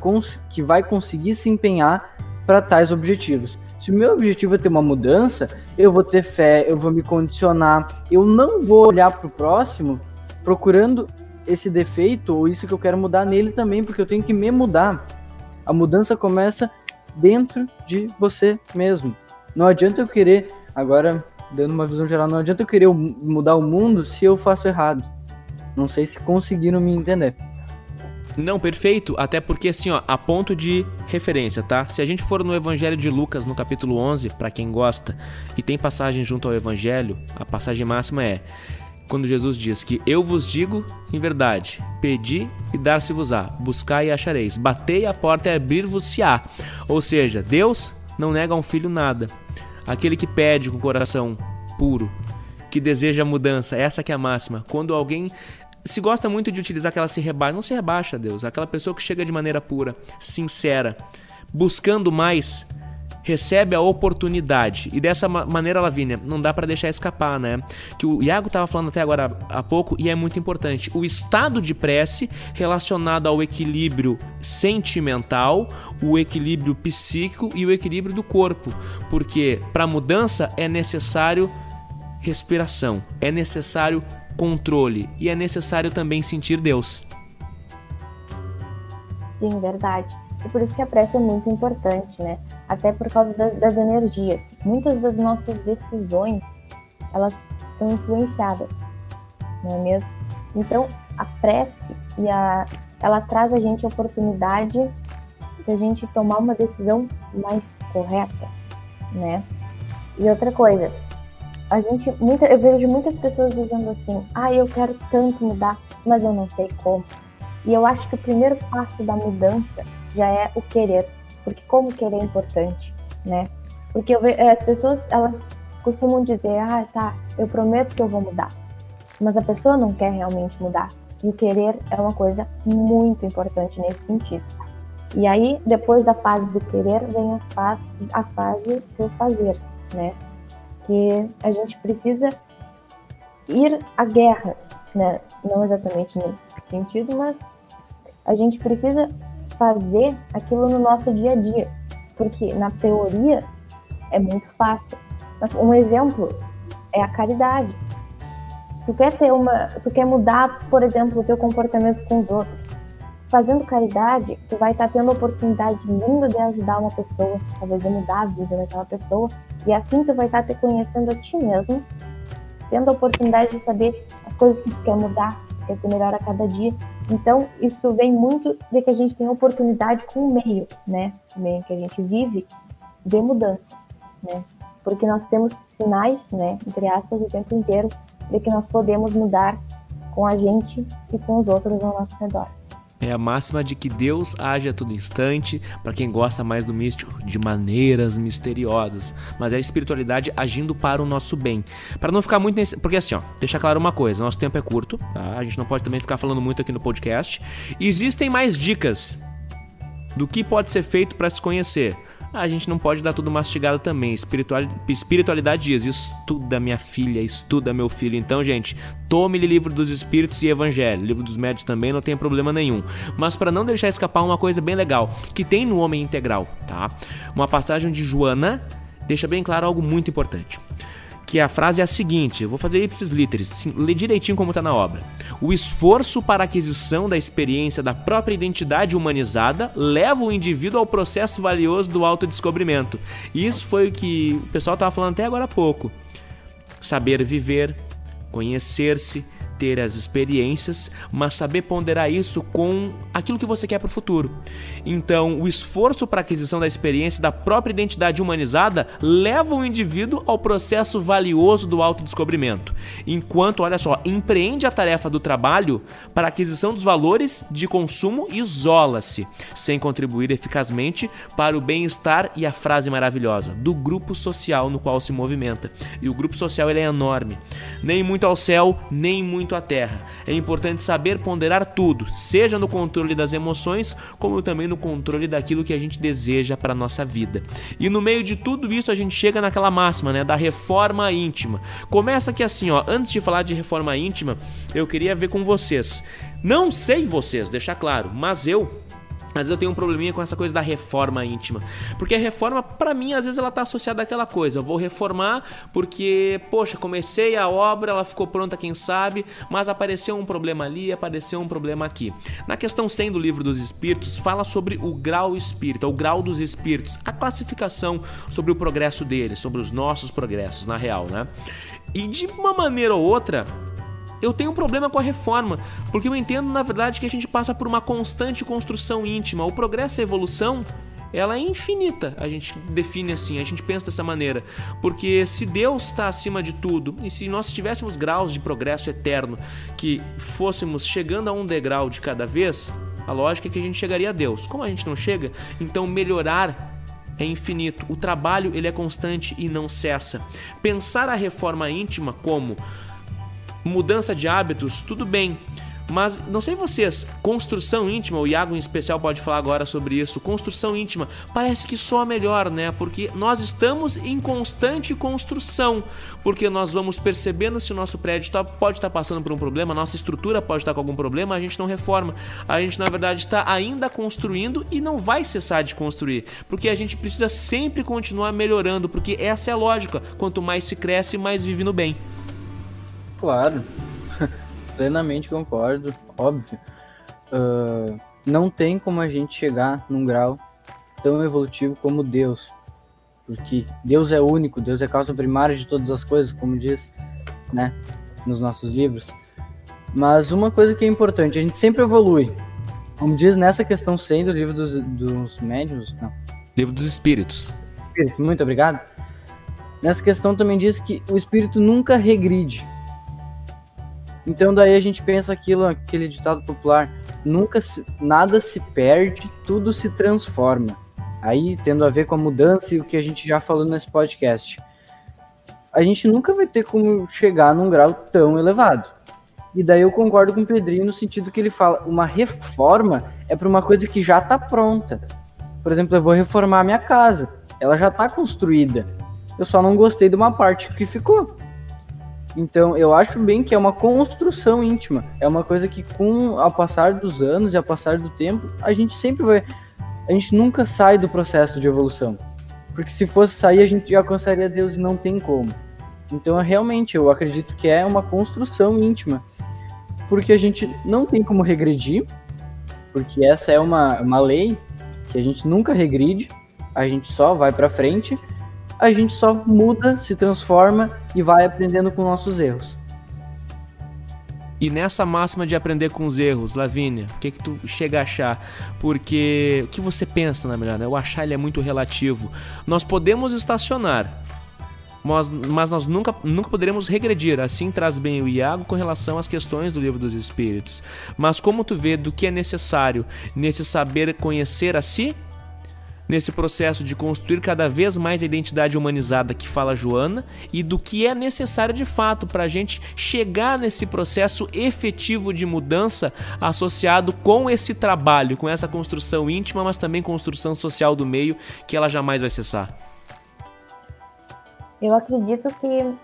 que vai conseguir se empenhar para tais objetivos. Se o meu objetivo é ter uma mudança, eu vou ter fé, eu vou me condicionar, eu não vou olhar para o próximo procurando esse defeito ou isso que eu quero mudar nele também, porque eu tenho que me mudar. A mudança começa dentro de você mesmo. Não adianta eu querer agora dando uma visão geral, não adianta eu querer mudar o mundo se eu faço errado. Não sei se conseguiram me entender. Não, perfeito. Até porque, assim, ó, a ponto de referência, tá? Se a gente for no Evangelho de Lucas, no capítulo 11, para quem gosta, e tem passagem junto ao Evangelho, a passagem máxima é quando Jesus diz que eu vos digo em verdade, pedi e dar-se-vos-á, buscai e achareis, batei a porta e abrir-vos-se-á. Ou seja, Deus não nega a um filho nada. Aquele que pede com o coração puro, que deseja mudança, essa que é a máxima. Quando alguém se gosta muito de utilizar aquela se rebaixa, não se rebaixa, Deus. Aquela pessoa que chega de maneira pura, sincera, buscando mais, recebe a oportunidade. E dessa maneira, Lavínia, não dá para deixar escapar, né? Que o Iago estava falando até agora há pouco e é muito importante. O estado de prece relacionado ao equilíbrio sentimental, o equilíbrio psíquico e o equilíbrio do corpo. Porque para mudança é necessário respiração, é necessário controle e é necessário também sentir Deus. Sim, verdade. E por isso que a prece é muito importante, né? Até por causa das, das energias. Muitas das nossas decisões, elas são influenciadas, não é mesmo? Então, a prece e a, ela traz a gente a oportunidade de a gente tomar uma decisão mais correta, né? E outra coisa, a gente, muita, eu vejo muitas pessoas dizendo assim, ah, eu quero tanto mudar, mas eu não sei como. E eu acho que o primeiro passo da mudança já é o querer, porque como querer é importante, né? Porque eu vejo, as pessoas, elas costumam dizer, ah, tá, eu prometo que eu vou mudar. Mas a pessoa não quer realmente mudar. E o querer é uma coisa muito importante nesse sentido. E aí, depois da fase do querer, vem a fase, a fase do fazer, né? Que a gente precisa ir à guerra, né? Não exatamente nesse sentido, mas a gente precisa fazer aquilo no nosso dia a dia. Porque na teoria é muito fácil. Mas um exemplo é a caridade. Tu quer ter uma, tu quer mudar, por exemplo, o teu comportamento com os outros. Fazendo caridade, tu vai estar tendo a oportunidade linda de ajudar uma pessoa, talvez de mudar a vida daquela pessoa, e assim tu vai estar te conhecendo a ti mesmo, tendo a oportunidade de saber as coisas que tu quer mudar, que quer ser melhor a cada dia. Então, isso vem muito de que a gente tem oportunidade com o meio, né? O meio que a gente vive, de mudança, né? Porque nós temos sinais, né, entre aspas, o tempo inteiro de que nós podemos mudar com a gente e com os outros ao nosso redor. É a máxima de que Deus age a todo instante, para quem gosta mais do místico, de maneiras misteriosas. Mas é a espiritualidade agindo para o nosso bem. Para não ficar muito. Nesse... Porque assim, ó, deixa claro uma coisa: nosso tempo é curto, tá? A gente não pode também ficar falando muito aqui no podcast. Existem mais dicas do que pode ser feito para se conhecer a gente não pode dar tudo mastigado também. Espiritualidade diz: estuda minha filha, estuda meu filho. Então, gente, tome livro dos Espíritos e Evangelho. Livro dos Médios também não tem problema nenhum. Mas para não deixar escapar uma coisa bem legal que tem no Homem Integral, tá? Uma passagem de Joana deixa bem claro algo muito importante que a frase é a seguinte, eu vou fazer ipsis literis, ler direitinho como está na obra. O esforço para a aquisição da experiência da própria identidade humanizada leva o indivíduo ao processo valioso do autodescobrimento. Isso foi o que o pessoal estava falando até agora há pouco. Saber viver, conhecer-se, ter as experiências, mas saber ponderar isso com aquilo que você quer para o futuro. Então, o esforço para a aquisição da experiência da própria identidade humanizada leva o indivíduo ao processo valioso do autodescobrimento, enquanto, olha só, empreende a tarefa do trabalho para a aquisição dos valores de consumo isola-se, sem contribuir eficazmente para o bem-estar e a frase maravilhosa do grupo social no qual se movimenta. E o grupo social ele é enorme, nem muito ao céu, nem muito muito a terra. É importante saber ponderar tudo, seja no controle das emoções, como também no controle daquilo que a gente deseja para nossa vida. E no meio de tudo isso a gente chega naquela máxima, né, da reforma íntima. Começa aqui assim, ó, antes de falar de reforma íntima, eu queria ver com vocês. Não sei vocês, deixar claro, mas eu mas eu tenho um probleminha com essa coisa da reforma íntima. Porque a reforma, para mim, às vezes ela tá associada àquela coisa. Eu vou reformar porque, poxa, comecei a obra, ela ficou pronta, quem sabe, mas apareceu um problema ali, apareceu um problema aqui. Na questão 100 do livro dos espíritos, fala sobre o grau espírita, o grau dos espíritos, a classificação sobre o progresso deles, sobre os nossos progressos, na real, né? E de uma maneira ou outra, eu tenho um problema com a reforma, porque eu entendo, na verdade, que a gente passa por uma constante construção íntima. O progresso e a evolução, ela é infinita, a gente define assim, a gente pensa dessa maneira. Porque se Deus está acima de tudo, e se nós tivéssemos graus de progresso eterno, que fôssemos chegando a um degrau de cada vez, a lógica é que a gente chegaria a Deus. Como a gente não chega, então melhorar é infinito. O trabalho ele é constante e não cessa. Pensar a reforma íntima como mudança de hábitos, tudo bem. Mas não sei vocês, construção íntima, o Iago em especial pode falar agora sobre isso. Construção íntima parece que soa melhor, né? Porque nós estamos em constante construção, porque nós vamos percebendo se o nosso prédio tá, pode estar tá passando por um problema, nossa estrutura pode estar tá com algum problema, a gente não reforma. A gente na verdade está ainda construindo e não vai cessar de construir, porque a gente precisa sempre continuar melhorando, porque essa é a lógica. Quanto mais se cresce, mais vive no bem. Claro, plenamente concordo, óbvio. Uh, não tem como a gente chegar num grau tão evolutivo como Deus, porque Deus é único, Deus é causa primária de todas as coisas, como diz, né, nos nossos livros. Mas uma coisa que é importante, a gente sempre evolui. Como diz nessa questão 100 do livro dos, dos médiuns, não. Livro dos Espíritos. Muito obrigado nessa questão também diz que o espírito nunca regride. Então daí a gente pensa aquilo, aquele ditado popular, nunca se, nada se perde, tudo se transforma. Aí tendo a ver com a mudança e o que a gente já falou nesse podcast. A gente nunca vai ter como chegar num grau tão elevado. E daí eu concordo com o Pedrinho no sentido que ele fala, uma reforma é para uma coisa que já está pronta. Por exemplo, eu vou reformar a minha casa, ela já está construída. Eu só não gostei de uma parte que ficou. Então, eu acho bem que é uma construção íntima. É uma coisa que, com ao passar dos anos e ao passar do tempo, a gente sempre vai. A gente nunca sai do processo de evolução. Porque se fosse sair, a gente alcançaria Deus e não tem como. Então, realmente, eu acredito que é uma construção íntima. Porque a gente não tem como regredir, porque essa é uma, uma lei que a gente nunca regride, a gente só vai para frente a gente só muda, se transforma e vai aprendendo com nossos erros. E nessa máxima de aprender com os erros, Lavínia, o que que tu chega a achar? Porque o que você pensa, na melhor, né? O achar ele é muito relativo. Nós podemos estacionar, mas, mas nós nunca, nunca poderemos regredir. Assim traz bem o Iago com relação às questões do livro dos Espíritos. Mas como tu vê do que é necessário nesse saber conhecer a si nesse processo de construir cada vez mais a identidade humanizada que fala Joana e do que é necessário de fato para a gente chegar nesse processo efetivo de mudança associado com esse trabalho, com essa construção íntima, mas também construção social do meio que ela jamais vai cessar. Eu acredito que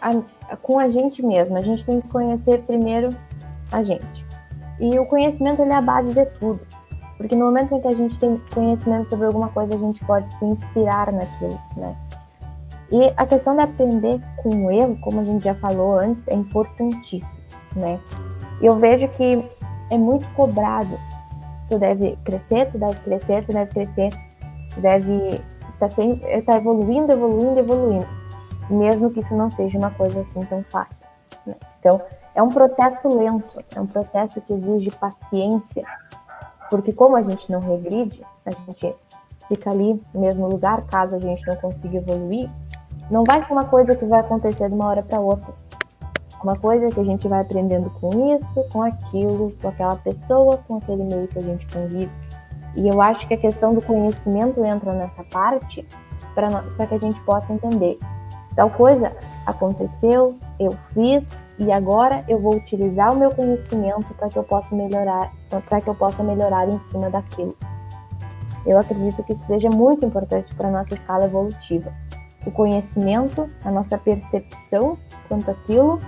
a, com a gente mesmo, a gente tem que conhecer primeiro a gente. E o conhecimento ele é a base de tudo. Porque no momento em que a gente tem conhecimento sobre alguma coisa, a gente pode se inspirar naquilo, né? E a questão de aprender com o erro, como a gente já falou antes, é importantíssimo, né? E eu vejo que é muito cobrado. Tu deve crescer, tu deve crescer, tu deve crescer, tu deve estar sempre, estar evoluindo, evoluindo, evoluindo. Mesmo que isso não seja uma coisa assim tão fácil. Né? Então, é um processo lento, é um processo que exige paciência, porque como a gente não regride, a gente fica ali no mesmo lugar, caso a gente não consiga evoluir, não vai ser uma coisa que vai acontecer de uma hora para outra. Uma coisa que a gente vai aprendendo com isso, com aquilo, com aquela pessoa, com aquele meio que a gente convive. E eu acho que a questão do conhecimento entra nessa parte para que a gente possa entender. Tal coisa aconteceu, eu fiz e agora eu vou utilizar o meu conhecimento para que eu possa melhorar, para que eu possa melhorar em cima daquilo. Eu acredito que isso seja muito importante para a nossa escala evolutiva. O conhecimento, a nossa percepção quanto aquilo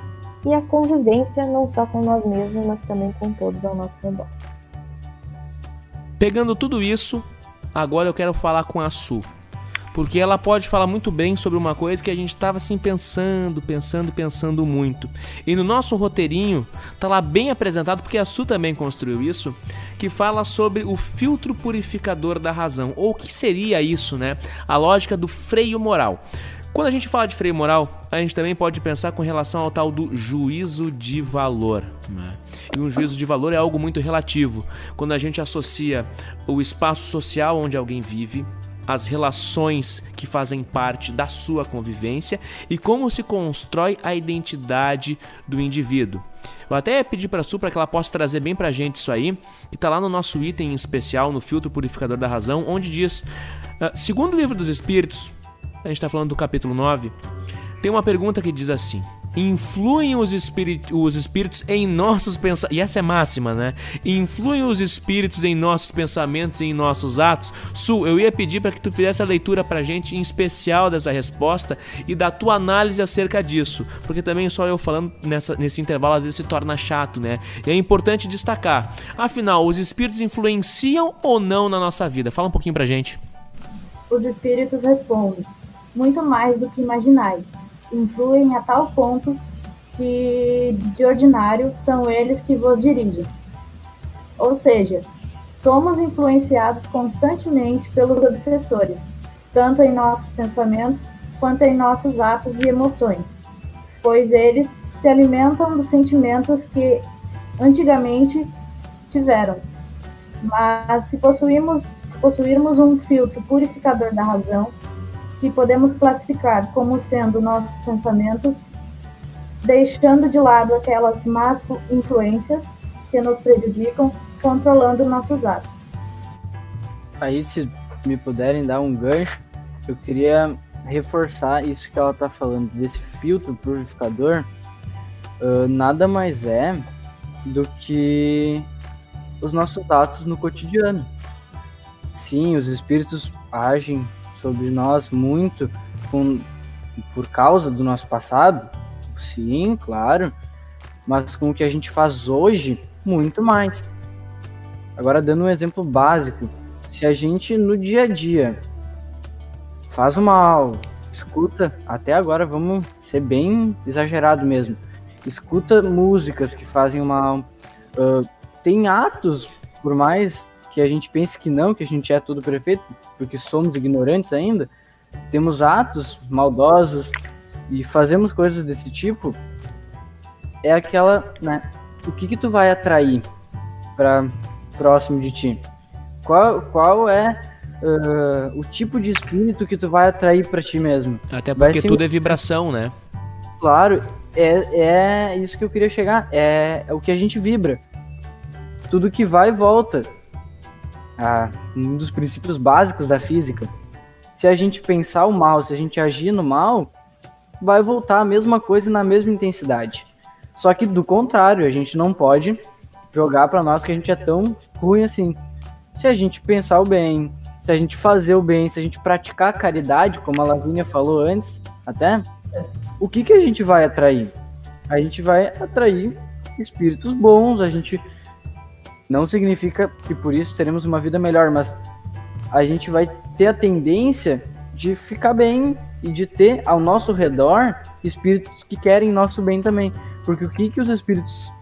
e a convivência não só com nós mesmos, mas também com todos ao nosso redor. Pegando tudo isso, agora eu quero falar com a Su porque ela pode falar muito bem sobre uma coisa que a gente estava assim pensando, pensando, pensando muito. E no nosso roteirinho tá lá bem apresentado, porque a Su também construiu isso, que fala sobre o filtro purificador da razão, ou o que seria isso, né? A lógica do freio moral. Quando a gente fala de freio moral, a gente também pode pensar com relação ao tal do juízo de valor. Né? E um juízo de valor é algo muito relativo. Quando a gente associa o espaço social onde alguém vive as relações que fazem parte da sua convivência e como se constrói a identidade do indivíduo. Eu até pedi para a Su para que ela possa trazer bem para a gente isso aí, que está lá no nosso item especial, no filtro purificador da razão, onde diz, uh, segundo o livro dos Espíritos, a gente está falando do capítulo 9, tem uma pergunta que diz assim: influem os, espíritos, os espíritos em nossos pensamentos. E essa é máxima, né? Influem os espíritos em nossos pensamentos e em nossos atos. Su, eu ia pedir para que tu fizesse a leitura pra gente, em especial dessa resposta e da tua análise acerca disso. Porque também só eu falando nessa, nesse intervalo às vezes se torna chato, né? E é importante destacar. Afinal, os espíritos influenciam ou não na nossa vida? Fala um pouquinho pra gente. Os espíritos respondem. Muito mais do que imaginais influem a tal ponto que, de ordinário, são eles que vos dirigem. Ou seja, somos influenciados constantemente pelos obsessores, tanto em nossos pensamentos quanto em nossos atos e emoções, pois eles se alimentam dos sentimentos que antigamente tiveram. Mas se possuirmos, se possuirmos um filtro purificador da razão, que podemos classificar como sendo nossos pensamentos, deixando de lado aquelas más influências que nos prejudicam, controlando nossos atos. Aí, se me puderem dar um gancho, eu queria reforçar isso que ela está falando, desse filtro purificador, uh, nada mais é do que os nossos atos no cotidiano. Sim, os espíritos agem sobre nós muito com, por causa do nosso passado, sim, claro, mas com o que a gente faz hoje, muito mais. Agora, dando um exemplo básico, se a gente no dia a dia faz o mal, escuta, até agora vamos ser bem exagerado mesmo, escuta músicas que fazem mal, uh, tem atos, por mais que a gente pense que não, que a gente é tudo perfeito, porque somos ignorantes ainda, temos atos maldosos e fazemos coisas desse tipo, é aquela, né, o que que tu vai atrair para próximo de ti? Qual, qual é uh, o tipo de espírito que tu vai atrair para ti mesmo? Até porque ser... tudo é vibração, né? Claro, é, é isso que eu queria chegar, é, é o que a gente vibra. Tudo que vai e volta um dos princípios básicos da física. Se a gente pensar o mal, se a gente agir no mal, vai voltar a mesma coisa na mesma intensidade. Só que do contrário, a gente não pode jogar para nós que a gente é tão ruim assim. Se a gente pensar o bem, se a gente fazer o bem, se a gente praticar a caridade, como a Lavínia falou antes, até, o que que a gente vai atrair? A gente vai atrair espíritos bons, a gente não significa que por isso teremos uma vida melhor, mas a gente vai ter a tendência de ficar bem e de ter ao nosso redor espíritos que querem nosso bem também. Porque o que, que os espíritos,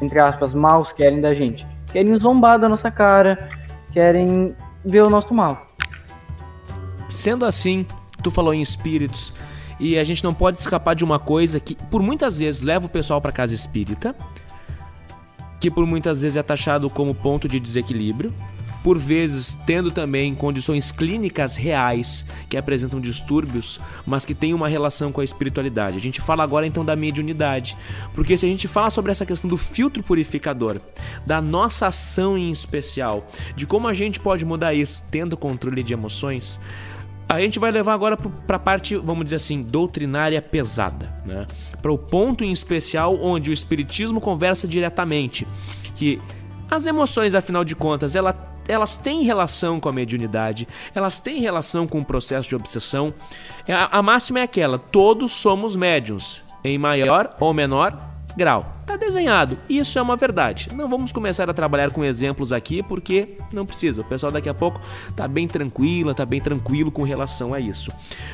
entre aspas, maus querem da gente? Querem zombar da nossa cara, querem ver o nosso mal. Sendo assim, tu falou em espíritos, e a gente não pode escapar de uma coisa que por muitas vezes leva o pessoal para casa espírita, que por muitas vezes é taxado como ponto de desequilíbrio, por vezes tendo também condições clínicas reais que apresentam distúrbios, mas que têm uma relação com a espiritualidade. A gente fala agora então da mediunidade, porque se a gente fala sobre essa questão do filtro purificador, da nossa ação em especial, de como a gente pode mudar isso tendo controle de emoções, a gente vai levar agora para a parte, vamos dizer assim, doutrinária pesada, né? Para o ponto em especial onde o espiritismo conversa diretamente que as emoções, afinal de contas, ela, elas têm relação com a mediunidade, elas têm relação com o processo de obsessão. A, a máxima é aquela: todos somos médiums, em maior ou menor grau. Tá desenhado. Isso é uma verdade. Não vamos começar a trabalhar com exemplos aqui porque não precisa. O pessoal daqui a pouco tá bem tranquila, tá bem tranquilo com relação a isso.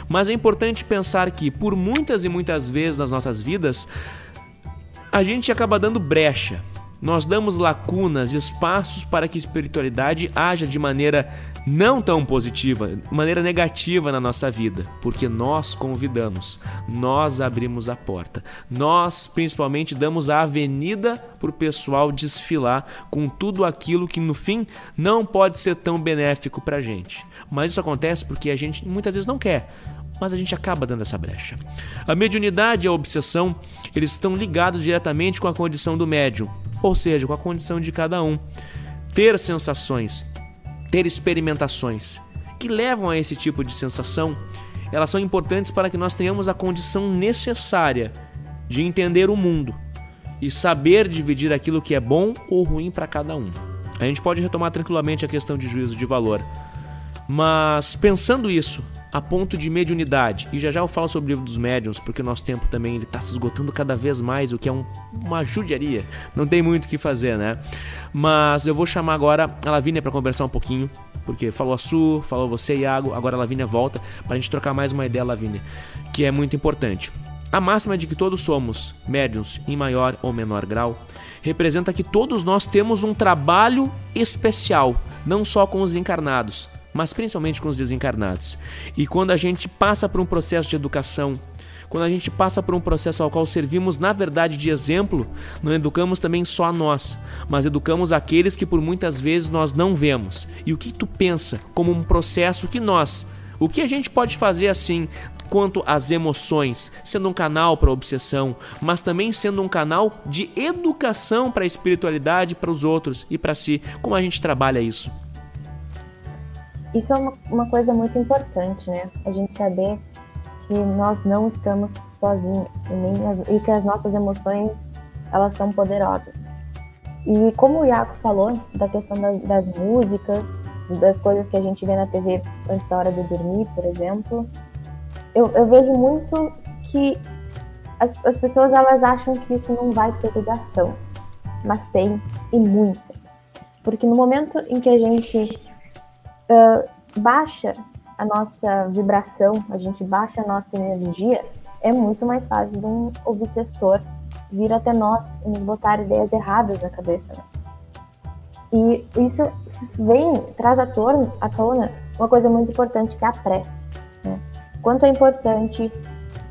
Mas é importante pensar que por muitas e muitas vezes nas nossas vidas a gente acaba dando brecha nós damos lacunas, espaços para que a espiritualidade haja de maneira não tão positiva, maneira negativa na nossa vida, porque nós convidamos, nós abrimos a porta, nós principalmente damos a avenida para o pessoal desfilar com tudo aquilo que no fim não pode ser tão benéfico para a gente. Mas isso acontece porque a gente muitas vezes não quer mas a gente acaba dando essa brecha. A mediunidade e a obsessão, eles estão ligados diretamente com a condição do médium, ou seja, com a condição de cada um. Ter sensações, ter experimentações que levam a esse tipo de sensação, elas são importantes para que nós tenhamos a condição necessária de entender o mundo e saber dividir aquilo que é bom ou ruim para cada um. A gente pode retomar tranquilamente a questão de juízo de valor. Mas pensando isso, a ponto de mediunidade. E já já eu falo sobre o livro dos médiuns, porque o nosso tempo também ele está se esgotando cada vez mais, o que é um, uma judiaria. Não tem muito o que fazer, né? Mas eu vou chamar agora a Lavínia para conversar um pouquinho, porque falou a Su, falou você, Iago, agora a Lavínia volta para a gente trocar mais uma ideia, Lavínia, que é muito importante. A máxima de que todos somos médiuns em maior ou menor grau representa que todos nós temos um trabalho especial, não só com os encarnados, mas principalmente com os desencarnados. E quando a gente passa por um processo de educação, quando a gente passa por um processo ao qual servimos na verdade de exemplo, não educamos também só a nós, mas educamos aqueles que por muitas vezes nós não vemos. E o que tu pensa como um processo que nós, O que a gente pode fazer assim quanto às emoções, sendo um canal para obsessão, mas também sendo um canal de educação para a espiritualidade, para os outros e para si. Como a gente trabalha isso? Isso é uma, uma coisa muito importante, né? A gente saber que nós não estamos sozinhos e, nem, e que as nossas emoções elas são poderosas. E como o Iaco falou da questão das, das músicas, das coisas que a gente vê na TV antes da hora de dormir, por exemplo, eu, eu vejo muito que as, as pessoas elas acham que isso não vai ter ligação, mas tem e muita. Porque no momento em que a gente uh, baixa a nossa vibração, a gente baixa a nossa energia, é muito mais fácil de um obsessor vir até nós e nos botar ideias erradas na cabeça. Né? E isso vem, traz à tona, à tona uma coisa muito importante que é a prece. Né? Quanto é importante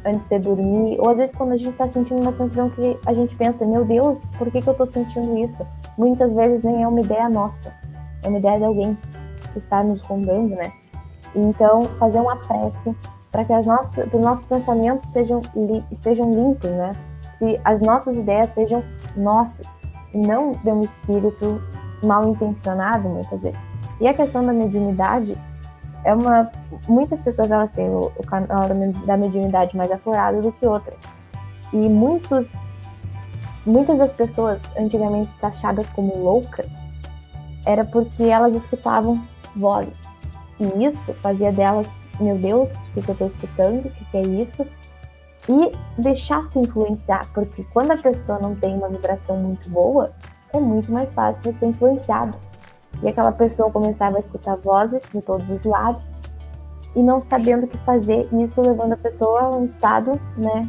antes de dormir, ou às vezes quando a gente está sentindo uma sensação que a gente pensa, meu Deus, por que, que eu estou sentindo isso? Muitas vezes nem é uma ideia nossa, é uma ideia de alguém que está nos rondando, né? Então, fazer uma prece para que as nossas, os nossos pensamentos sejam, li, estejam limpos, né? Que as nossas ideias sejam nossas, e não de um espírito mal intencionado, muitas vezes. E a questão da mediunidade é uma. Muitas pessoas elas têm o, o canal da mediunidade mais aflorado do que outras. E muitos, muitas das pessoas antigamente taxadas como loucas era porque elas escutavam vozes. E isso fazia delas, meu Deus, o que, eu estou escutando? O que é isso? E deixar se influenciar, porque quando a pessoa não tem uma vibração muito boa, é muito mais fácil de ser influenciado. E aquela pessoa começava a escutar vozes de todos os lados e não sabendo o que fazer, e isso levando a pessoa a um estado, né,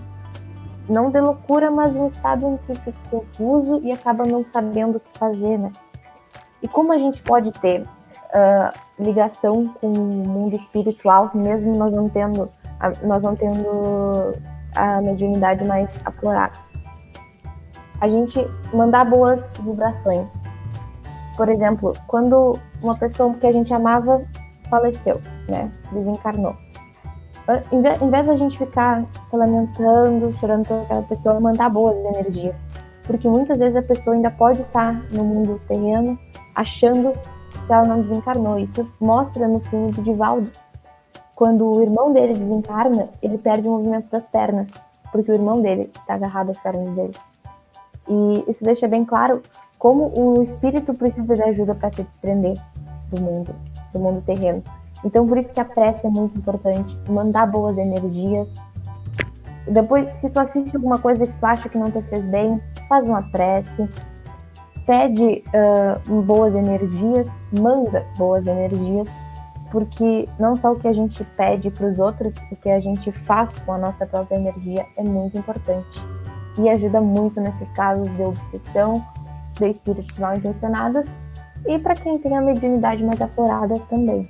não de loucura, mas um estado em que fica confuso e acaba não sabendo o que fazer, né? E como a gente pode ter uh, ligação com o mundo espiritual, mesmo nós não tendo, nós não tendo a mediunidade mais aflorada? A gente mandar boas vibrações. Por exemplo, quando uma pessoa que a gente amava faleceu, né? Desencarnou. Em vez, em vez da gente ficar se lamentando, chorando por aquela pessoa, mandar boas energias. Porque muitas vezes a pessoa ainda pode estar no mundo terreno achando ela não desencarnou. Isso mostra no filme do Divaldo. Quando o irmão dele desencarna, ele perde o movimento das pernas, porque o irmão dele está agarrado às pernas dele. E isso deixa bem claro como o espírito precisa de ajuda para se desprender do mundo, do mundo terreno. Então, por isso que a prece é muito importante, mandar boas energias. Depois, se tu assiste alguma coisa que tu acha que não te fez bem, faz uma prece, pede uh, boas energias, manda boas energias, porque não só o que a gente pede para os outros, o que a gente faz com a nossa própria energia é muito importante e ajuda muito nesses casos de obsessão, de espíritos mal intencionados e para quem tem a mediunidade mais aflorada também.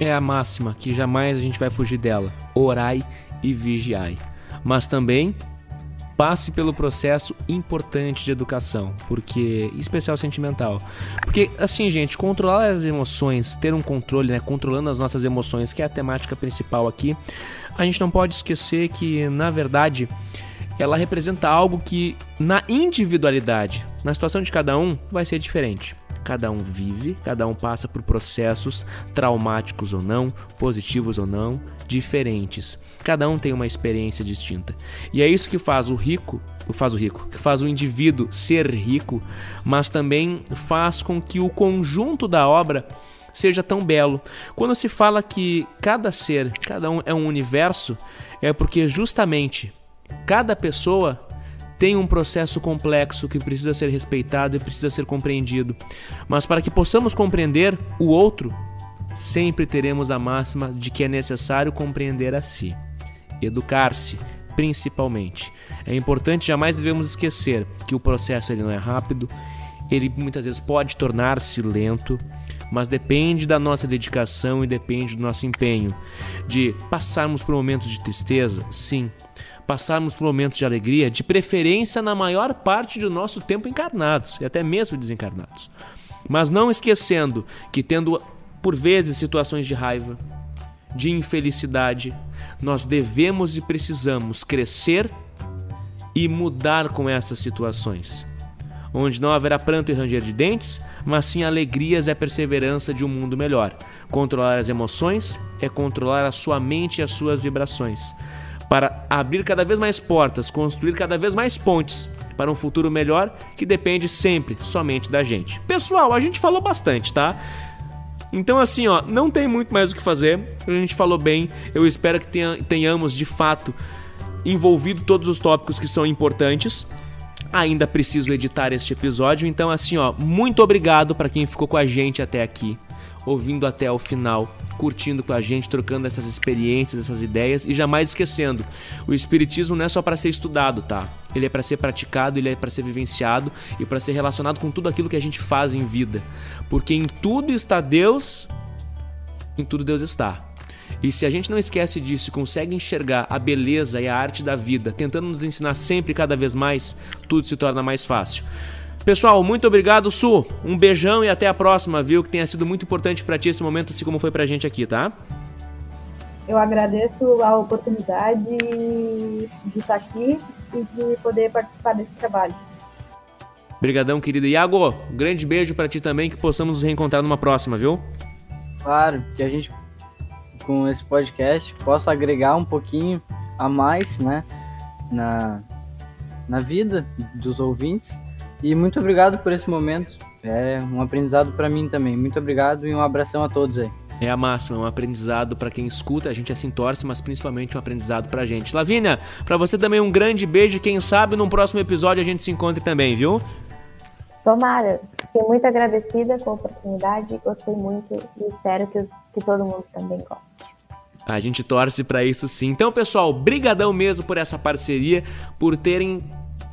É a máxima que jamais a gente vai fugir dela: orai e vigiai. Mas também passe pelo processo importante de educação, porque especial sentimental. Porque assim, gente, controlar as emoções, ter um controle, né, controlando as nossas emoções, que é a temática principal aqui, a gente não pode esquecer que, na verdade, ela representa algo que na individualidade, na situação de cada um, vai ser diferente. Cada um vive, cada um passa por processos traumáticos ou não, positivos ou não, diferentes. Cada um tem uma experiência distinta. E é isso que faz o rico, faz o rico, que faz o indivíduo ser rico, mas também faz com que o conjunto da obra seja tão belo. Quando se fala que cada ser, cada um é um universo, é porque justamente cada pessoa tem um processo complexo que precisa ser respeitado e precisa ser compreendido. Mas para que possamos compreender o outro, sempre teremos a máxima de que é necessário compreender a si. Educar-se, principalmente. É importante, jamais devemos esquecer que o processo ele não é rápido, ele muitas vezes pode tornar-se lento, mas depende da nossa dedicação e depende do nosso empenho. De passarmos por momentos de tristeza, sim, passarmos por momentos de alegria, de preferência na maior parte do nosso tempo encarnados e até mesmo desencarnados. Mas não esquecendo que tendo por vezes, situações de raiva, de infelicidade. Nós devemos e precisamos crescer e mudar com essas situações. Onde não haverá pranto e ranger de dentes, mas sim alegrias e perseverança de um mundo melhor. Controlar as emoções é controlar a sua mente e as suas vibrações. Para abrir cada vez mais portas, construir cada vez mais pontes para um futuro melhor que depende sempre somente da gente. Pessoal, a gente falou bastante, tá? Então, assim, ó, não tem muito mais o que fazer. A gente falou bem. Eu espero que tenha, tenhamos de fato envolvido todos os tópicos que são importantes. Ainda preciso editar este episódio, então assim, ó, muito obrigado para quem ficou com a gente até aqui, ouvindo até o final, curtindo com a gente, trocando essas experiências, essas ideias e jamais esquecendo, o espiritismo não é só para ser estudado, tá? Ele é para ser praticado, ele é para ser vivenciado e para ser relacionado com tudo aquilo que a gente faz em vida. Porque em tudo está Deus, em tudo Deus está. E se a gente não esquece disso e consegue enxergar a beleza e a arte da vida, tentando nos ensinar sempre cada vez mais, tudo se torna mais fácil. Pessoal, muito obrigado, Su. Um beijão e até a próxima, viu? Que tenha sido muito importante para ti esse momento, assim como foi pra gente aqui, tá? Eu agradeço a oportunidade de estar aqui e de poder participar desse trabalho. Obrigadão, querida. Iago, um grande beijo para ti também, que possamos nos reencontrar numa próxima, viu? Claro, que a gente com esse podcast possa agregar um pouquinho a mais, né, na, na vida dos ouvintes. E muito obrigado por esse momento. É um aprendizado para mim também. Muito obrigado e um abração a todos aí. É a máxima, um aprendizado para quem escuta, a gente assim torce, mas principalmente um aprendizado pra gente. Lavínia, para você também um grande beijo, quem sabe num próximo episódio a gente se encontre também, viu? Tomara. Fiquei muito agradecida com a oportunidade, gostei muito e espero que, os, que todo mundo também goste. A gente torce para isso sim. Então, pessoal, brigadão mesmo por essa parceria, por terem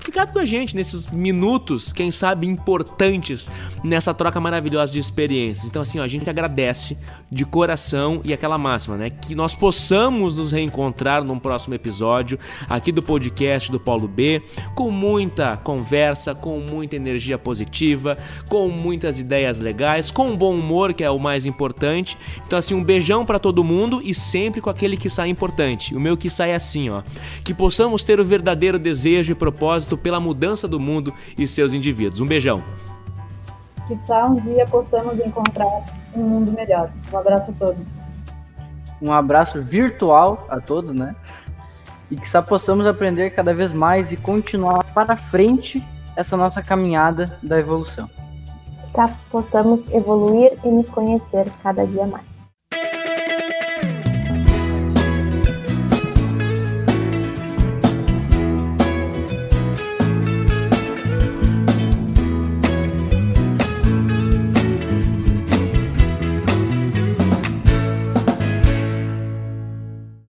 ficado com a gente nesses minutos, quem sabe importantes, nessa troca maravilhosa de experiências. Então, assim, ó, a gente agradece de coração e aquela máxima, né? Que nós possamos nos reencontrar num próximo episódio aqui do podcast do Paulo B, com muita conversa, com muita energia positiva, com muitas ideias legais, com bom humor, que é o mais importante. Então, assim, um beijão para todo mundo e sempre com aquele que sai importante. O meu que sai é assim, ó. Que possamos ter o verdadeiro desejo e propósito pela mudança do mundo e seus indivíduos. Um beijão. Que só um dia possamos encontrar um mundo melhor. Um abraço a todos. Um abraço virtual a todos, né? E que só possamos aprender cada vez mais e continuar para frente essa nossa caminhada da evolução. Que possamos evoluir e nos conhecer cada dia mais.